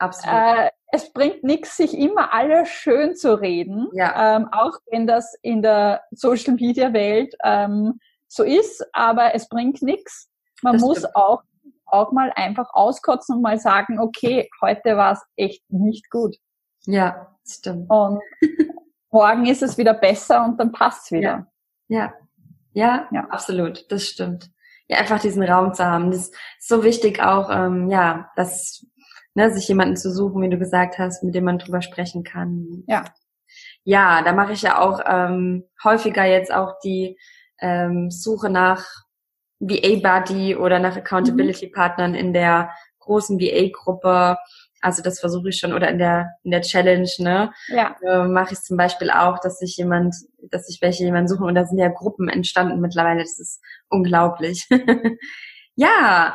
Speaker 1: Absolut. Äh,
Speaker 2: es bringt nichts, sich immer alles schön zu reden, ja. ähm, auch wenn das in der Social Media Welt ähm, so ist, aber es bringt nichts. Man das muss stimmt. auch auch mal einfach auskotzen und mal sagen, okay, heute war es echt nicht gut.
Speaker 1: Ja, stimmt.
Speaker 2: Und [LAUGHS] morgen ist es wieder besser und dann passt's wieder.
Speaker 1: Ja. ja. Ja, ja, absolut. Das stimmt. Ja, einfach diesen Raum zu haben. Das ist so wichtig auch, ähm, ja, dass ne, sich jemanden zu suchen, wie du gesagt hast, mit dem man drüber sprechen kann.
Speaker 2: Ja.
Speaker 1: Ja, da mache ich ja auch ähm, häufiger jetzt auch die ähm, Suche nach VA-Buddy oder nach Accountability-Partnern in der großen VA-Gruppe. Also das versuche ich schon oder in der in der Challenge, ne?
Speaker 2: Ja.
Speaker 1: Äh, mache ich zum Beispiel auch, dass sich jemand, dass sich welche jemanden suchen und da sind ja Gruppen entstanden mittlerweile. Das ist unglaublich. [LAUGHS] ja,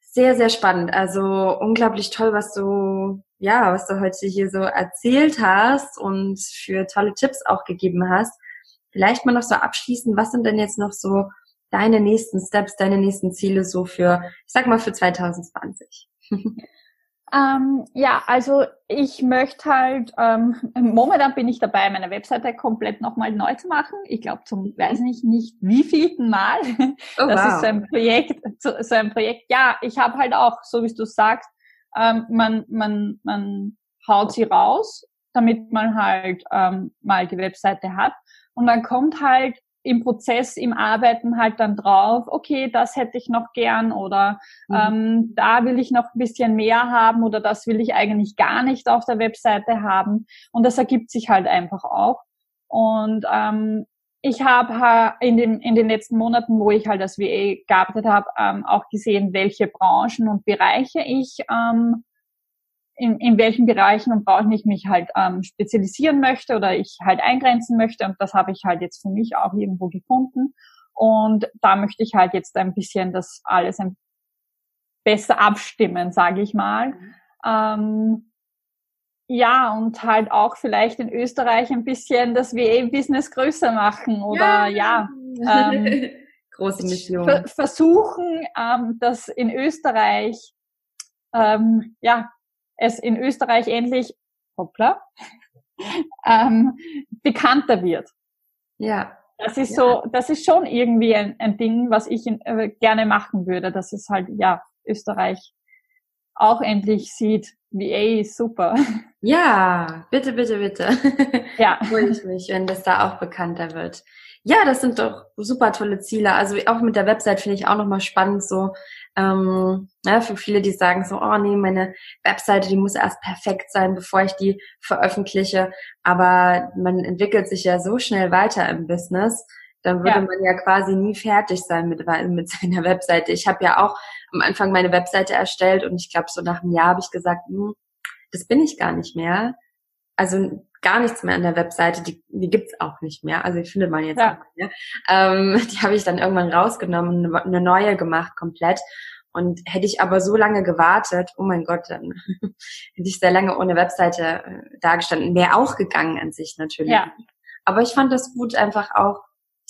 Speaker 1: sehr sehr spannend. Also unglaublich toll, was du ja, was du heute hier so erzählt hast und für tolle Tipps auch gegeben hast. Vielleicht mal noch so abschließen, was sind denn jetzt noch so deine nächsten Steps, deine nächsten Ziele so für, ich sag mal, für 2020? [LAUGHS]
Speaker 2: Ähm, ja, also ich möchte halt, ähm, momentan bin ich dabei, meine Webseite komplett nochmal neu zu machen. Ich glaube zum, weiß nicht, nicht wie vielten Mal. [LAUGHS] Oh, das wow. ist so ein Projekt, so ein Projekt. Ja, ich habe halt auch, so wie du sagst, ähm, man, man, man haut sie raus, damit man halt ähm, mal die Webseite hat. Und dann kommt halt im Prozess, im Arbeiten halt dann drauf, okay, das hätte ich noch gern oder mhm. ähm, da will ich noch ein bisschen mehr haben oder das will ich eigentlich gar nicht auf der Webseite haben. Und das ergibt sich halt einfach auch. Und ähm, ich habe in den, in den letzten Monaten, wo ich halt das WA gearbeitet habe, ähm, auch gesehen, welche Branchen und Bereiche ich ähm, in, in welchen Bereichen und Branchen ich mich halt ähm, spezialisieren möchte oder ich halt eingrenzen möchte. Und das habe ich halt jetzt für mich auch irgendwo gefunden. Und da möchte ich halt jetzt ein bisschen das alles ein besser abstimmen, sage ich mal. Mhm. Ähm, ja, und halt auch vielleicht in Österreich ein bisschen das WA-Business größer machen oder ja. ja ähm, [LAUGHS]
Speaker 1: Große Mission.
Speaker 2: Ver versuchen, ähm, das in Österreich ähm, ja es in Österreich endlich, hoppla, ähm, bekannter wird.
Speaker 1: Ja.
Speaker 2: Das ist
Speaker 1: ja.
Speaker 2: so, das ist schon irgendwie ein, ein Ding, was ich in, äh, gerne machen würde, dass es halt, ja, Österreich auch endlich sieht, VA ist super.
Speaker 1: Ja, bitte, bitte, bitte.
Speaker 2: Ja. [LAUGHS]
Speaker 1: Freue ich mich, wenn das da auch bekannter wird. Ja, das sind doch super tolle Ziele. Also auch mit der Website finde ich auch nochmal spannend, so ähm, ja, für viele, die sagen so, oh nee, meine Webseite, die muss erst perfekt sein, bevor ich die veröffentliche. Aber man entwickelt sich ja so schnell weiter im Business, dann würde ja. man ja quasi nie fertig sein mit, mit [LAUGHS] seiner Webseite. Ich habe ja auch am Anfang meine Webseite erstellt und ich glaube, so nach einem Jahr habe ich gesagt, hm, das bin ich gar nicht mehr. Also gar nichts mehr an der Webseite, die, die gibt's auch nicht mehr. Also die findet man jetzt ja. nicht mehr. Ähm, [LAUGHS] die habe ich dann irgendwann rausgenommen eine neue gemacht, komplett. Und hätte ich aber so lange gewartet, oh mein Gott, dann [LAUGHS] hätte ich sehr lange ohne Webseite äh, dargestanden. Wäre auch gegangen an sich natürlich. Ja. Aber ich fand das gut, einfach auch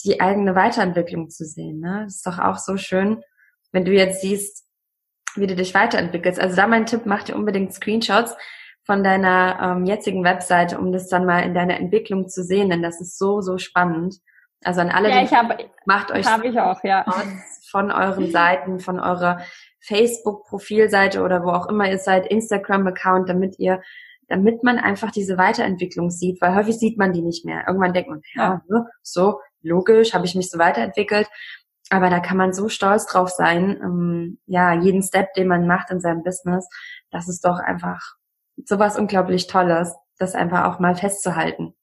Speaker 1: die eigene Weiterentwicklung zu sehen. Ne? Das ist doch auch so schön, wenn du jetzt siehst, wie du dich weiterentwickelst. Also da mein Tipp, mach dir unbedingt Screenshots von deiner ähm, jetzigen Webseite, um das dann mal in deiner Entwicklung zu sehen, denn das ist so, so spannend. Also an alle,
Speaker 2: ja, ich hab,
Speaker 1: macht euch
Speaker 2: hab ich auch, ja.
Speaker 1: von euren Seiten, von eurer Facebook-Profilseite oder wo auch immer ihr seid, Instagram-Account, damit ihr, damit man einfach diese Weiterentwicklung sieht, weil häufig sieht man die nicht mehr. Irgendwann denkt man, ja, ja. so, logisch, habe ich mich so weiterentwickelt. Aber da kann man so stolz drauf sein, ähm, ja, jeden Step, den man macht in seinem Business, das ist doch einfach sowas unglaublich Tolles, das einfach auch mal festzuhalten.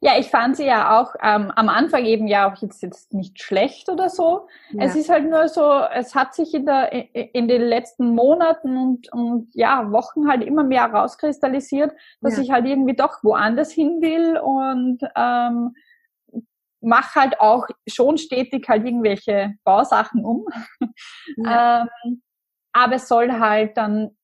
Speaker 2: Ja, ich fand sie ja auch ähm, am Anfang eben ja auch jetzt, jetzt nicht schlecht oder so. Ja. Es ist halt nur so, es hat sich in, der, in den letzten Monaten und, und ja, Wochen halt immer mehr rauskristallisiert, dass ja. ich halt irgendwie doch woanders hin will und ähm, mach halt auch schon stetig halt irgendwelche Bausachen um. Ja. [LAUGHS] ähm, aber es soll halt dann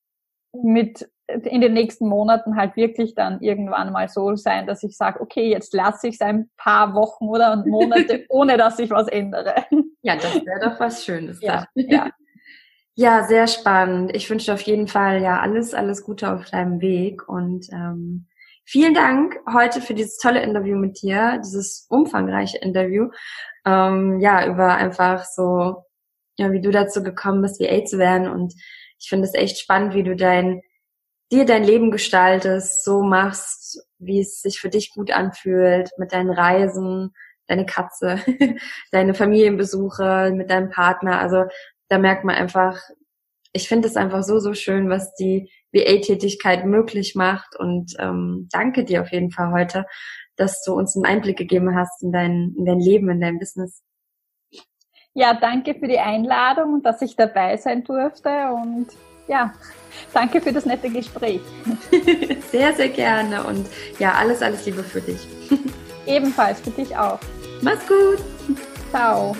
Speaker 2: mit in den nächsten Monaten halt wirklich dann irgendwann mal so sein, dass ich sage, okay, jetzt lasse ich es ein paar Wochen oder Monate, [LAUGHS] ohne dass ich was ändere.
Speaker 1: Ja, das wäre doch was Schönes.
Speaker 2: Ja, ja. [LAUGHS]
Speaker 1: ja, sehr spannend. Ich wünsche dir auf jeden Fall ja alles, alles Gute auf deinem Weg und ähm, vielen Dank heute für dieses tolle Interview mit dir, dieses umfangreiche Interview. Ähm, ja, über einfach so, ja, wie du dazu gekommen bist, VA zu werden und ich finde es echt spannend, wie du dein dir dein Leben gestaltest, so machst, wie es sich für dich gut anfühlt, mit deinen Reisen, deine Katze, [LAUGHS] deine Familienbesuche, mit deinem Partner. Also da merkt man einfach, ich finde es einfach so, so schön, was die VA-Tätigkeit möglich macht. Und ähm, danke dir auf jeden Fall heute, dass du uns einen Einblick gegeben hast in dein, in dein Leben, in dein Business.
Speaker 2: Ja, danke für die Einladung, dass ich dabei sein durfte und ja, danke für das nette Gespräch. [LAUGHS]
Speaker 1: sehr, sehr gerne und ja, alles, alles Liebe für dich.
Speaker 2: Ebenfalls für dich auch.
Speaker 1: Mach's gut.
Speaker 2: Ciao.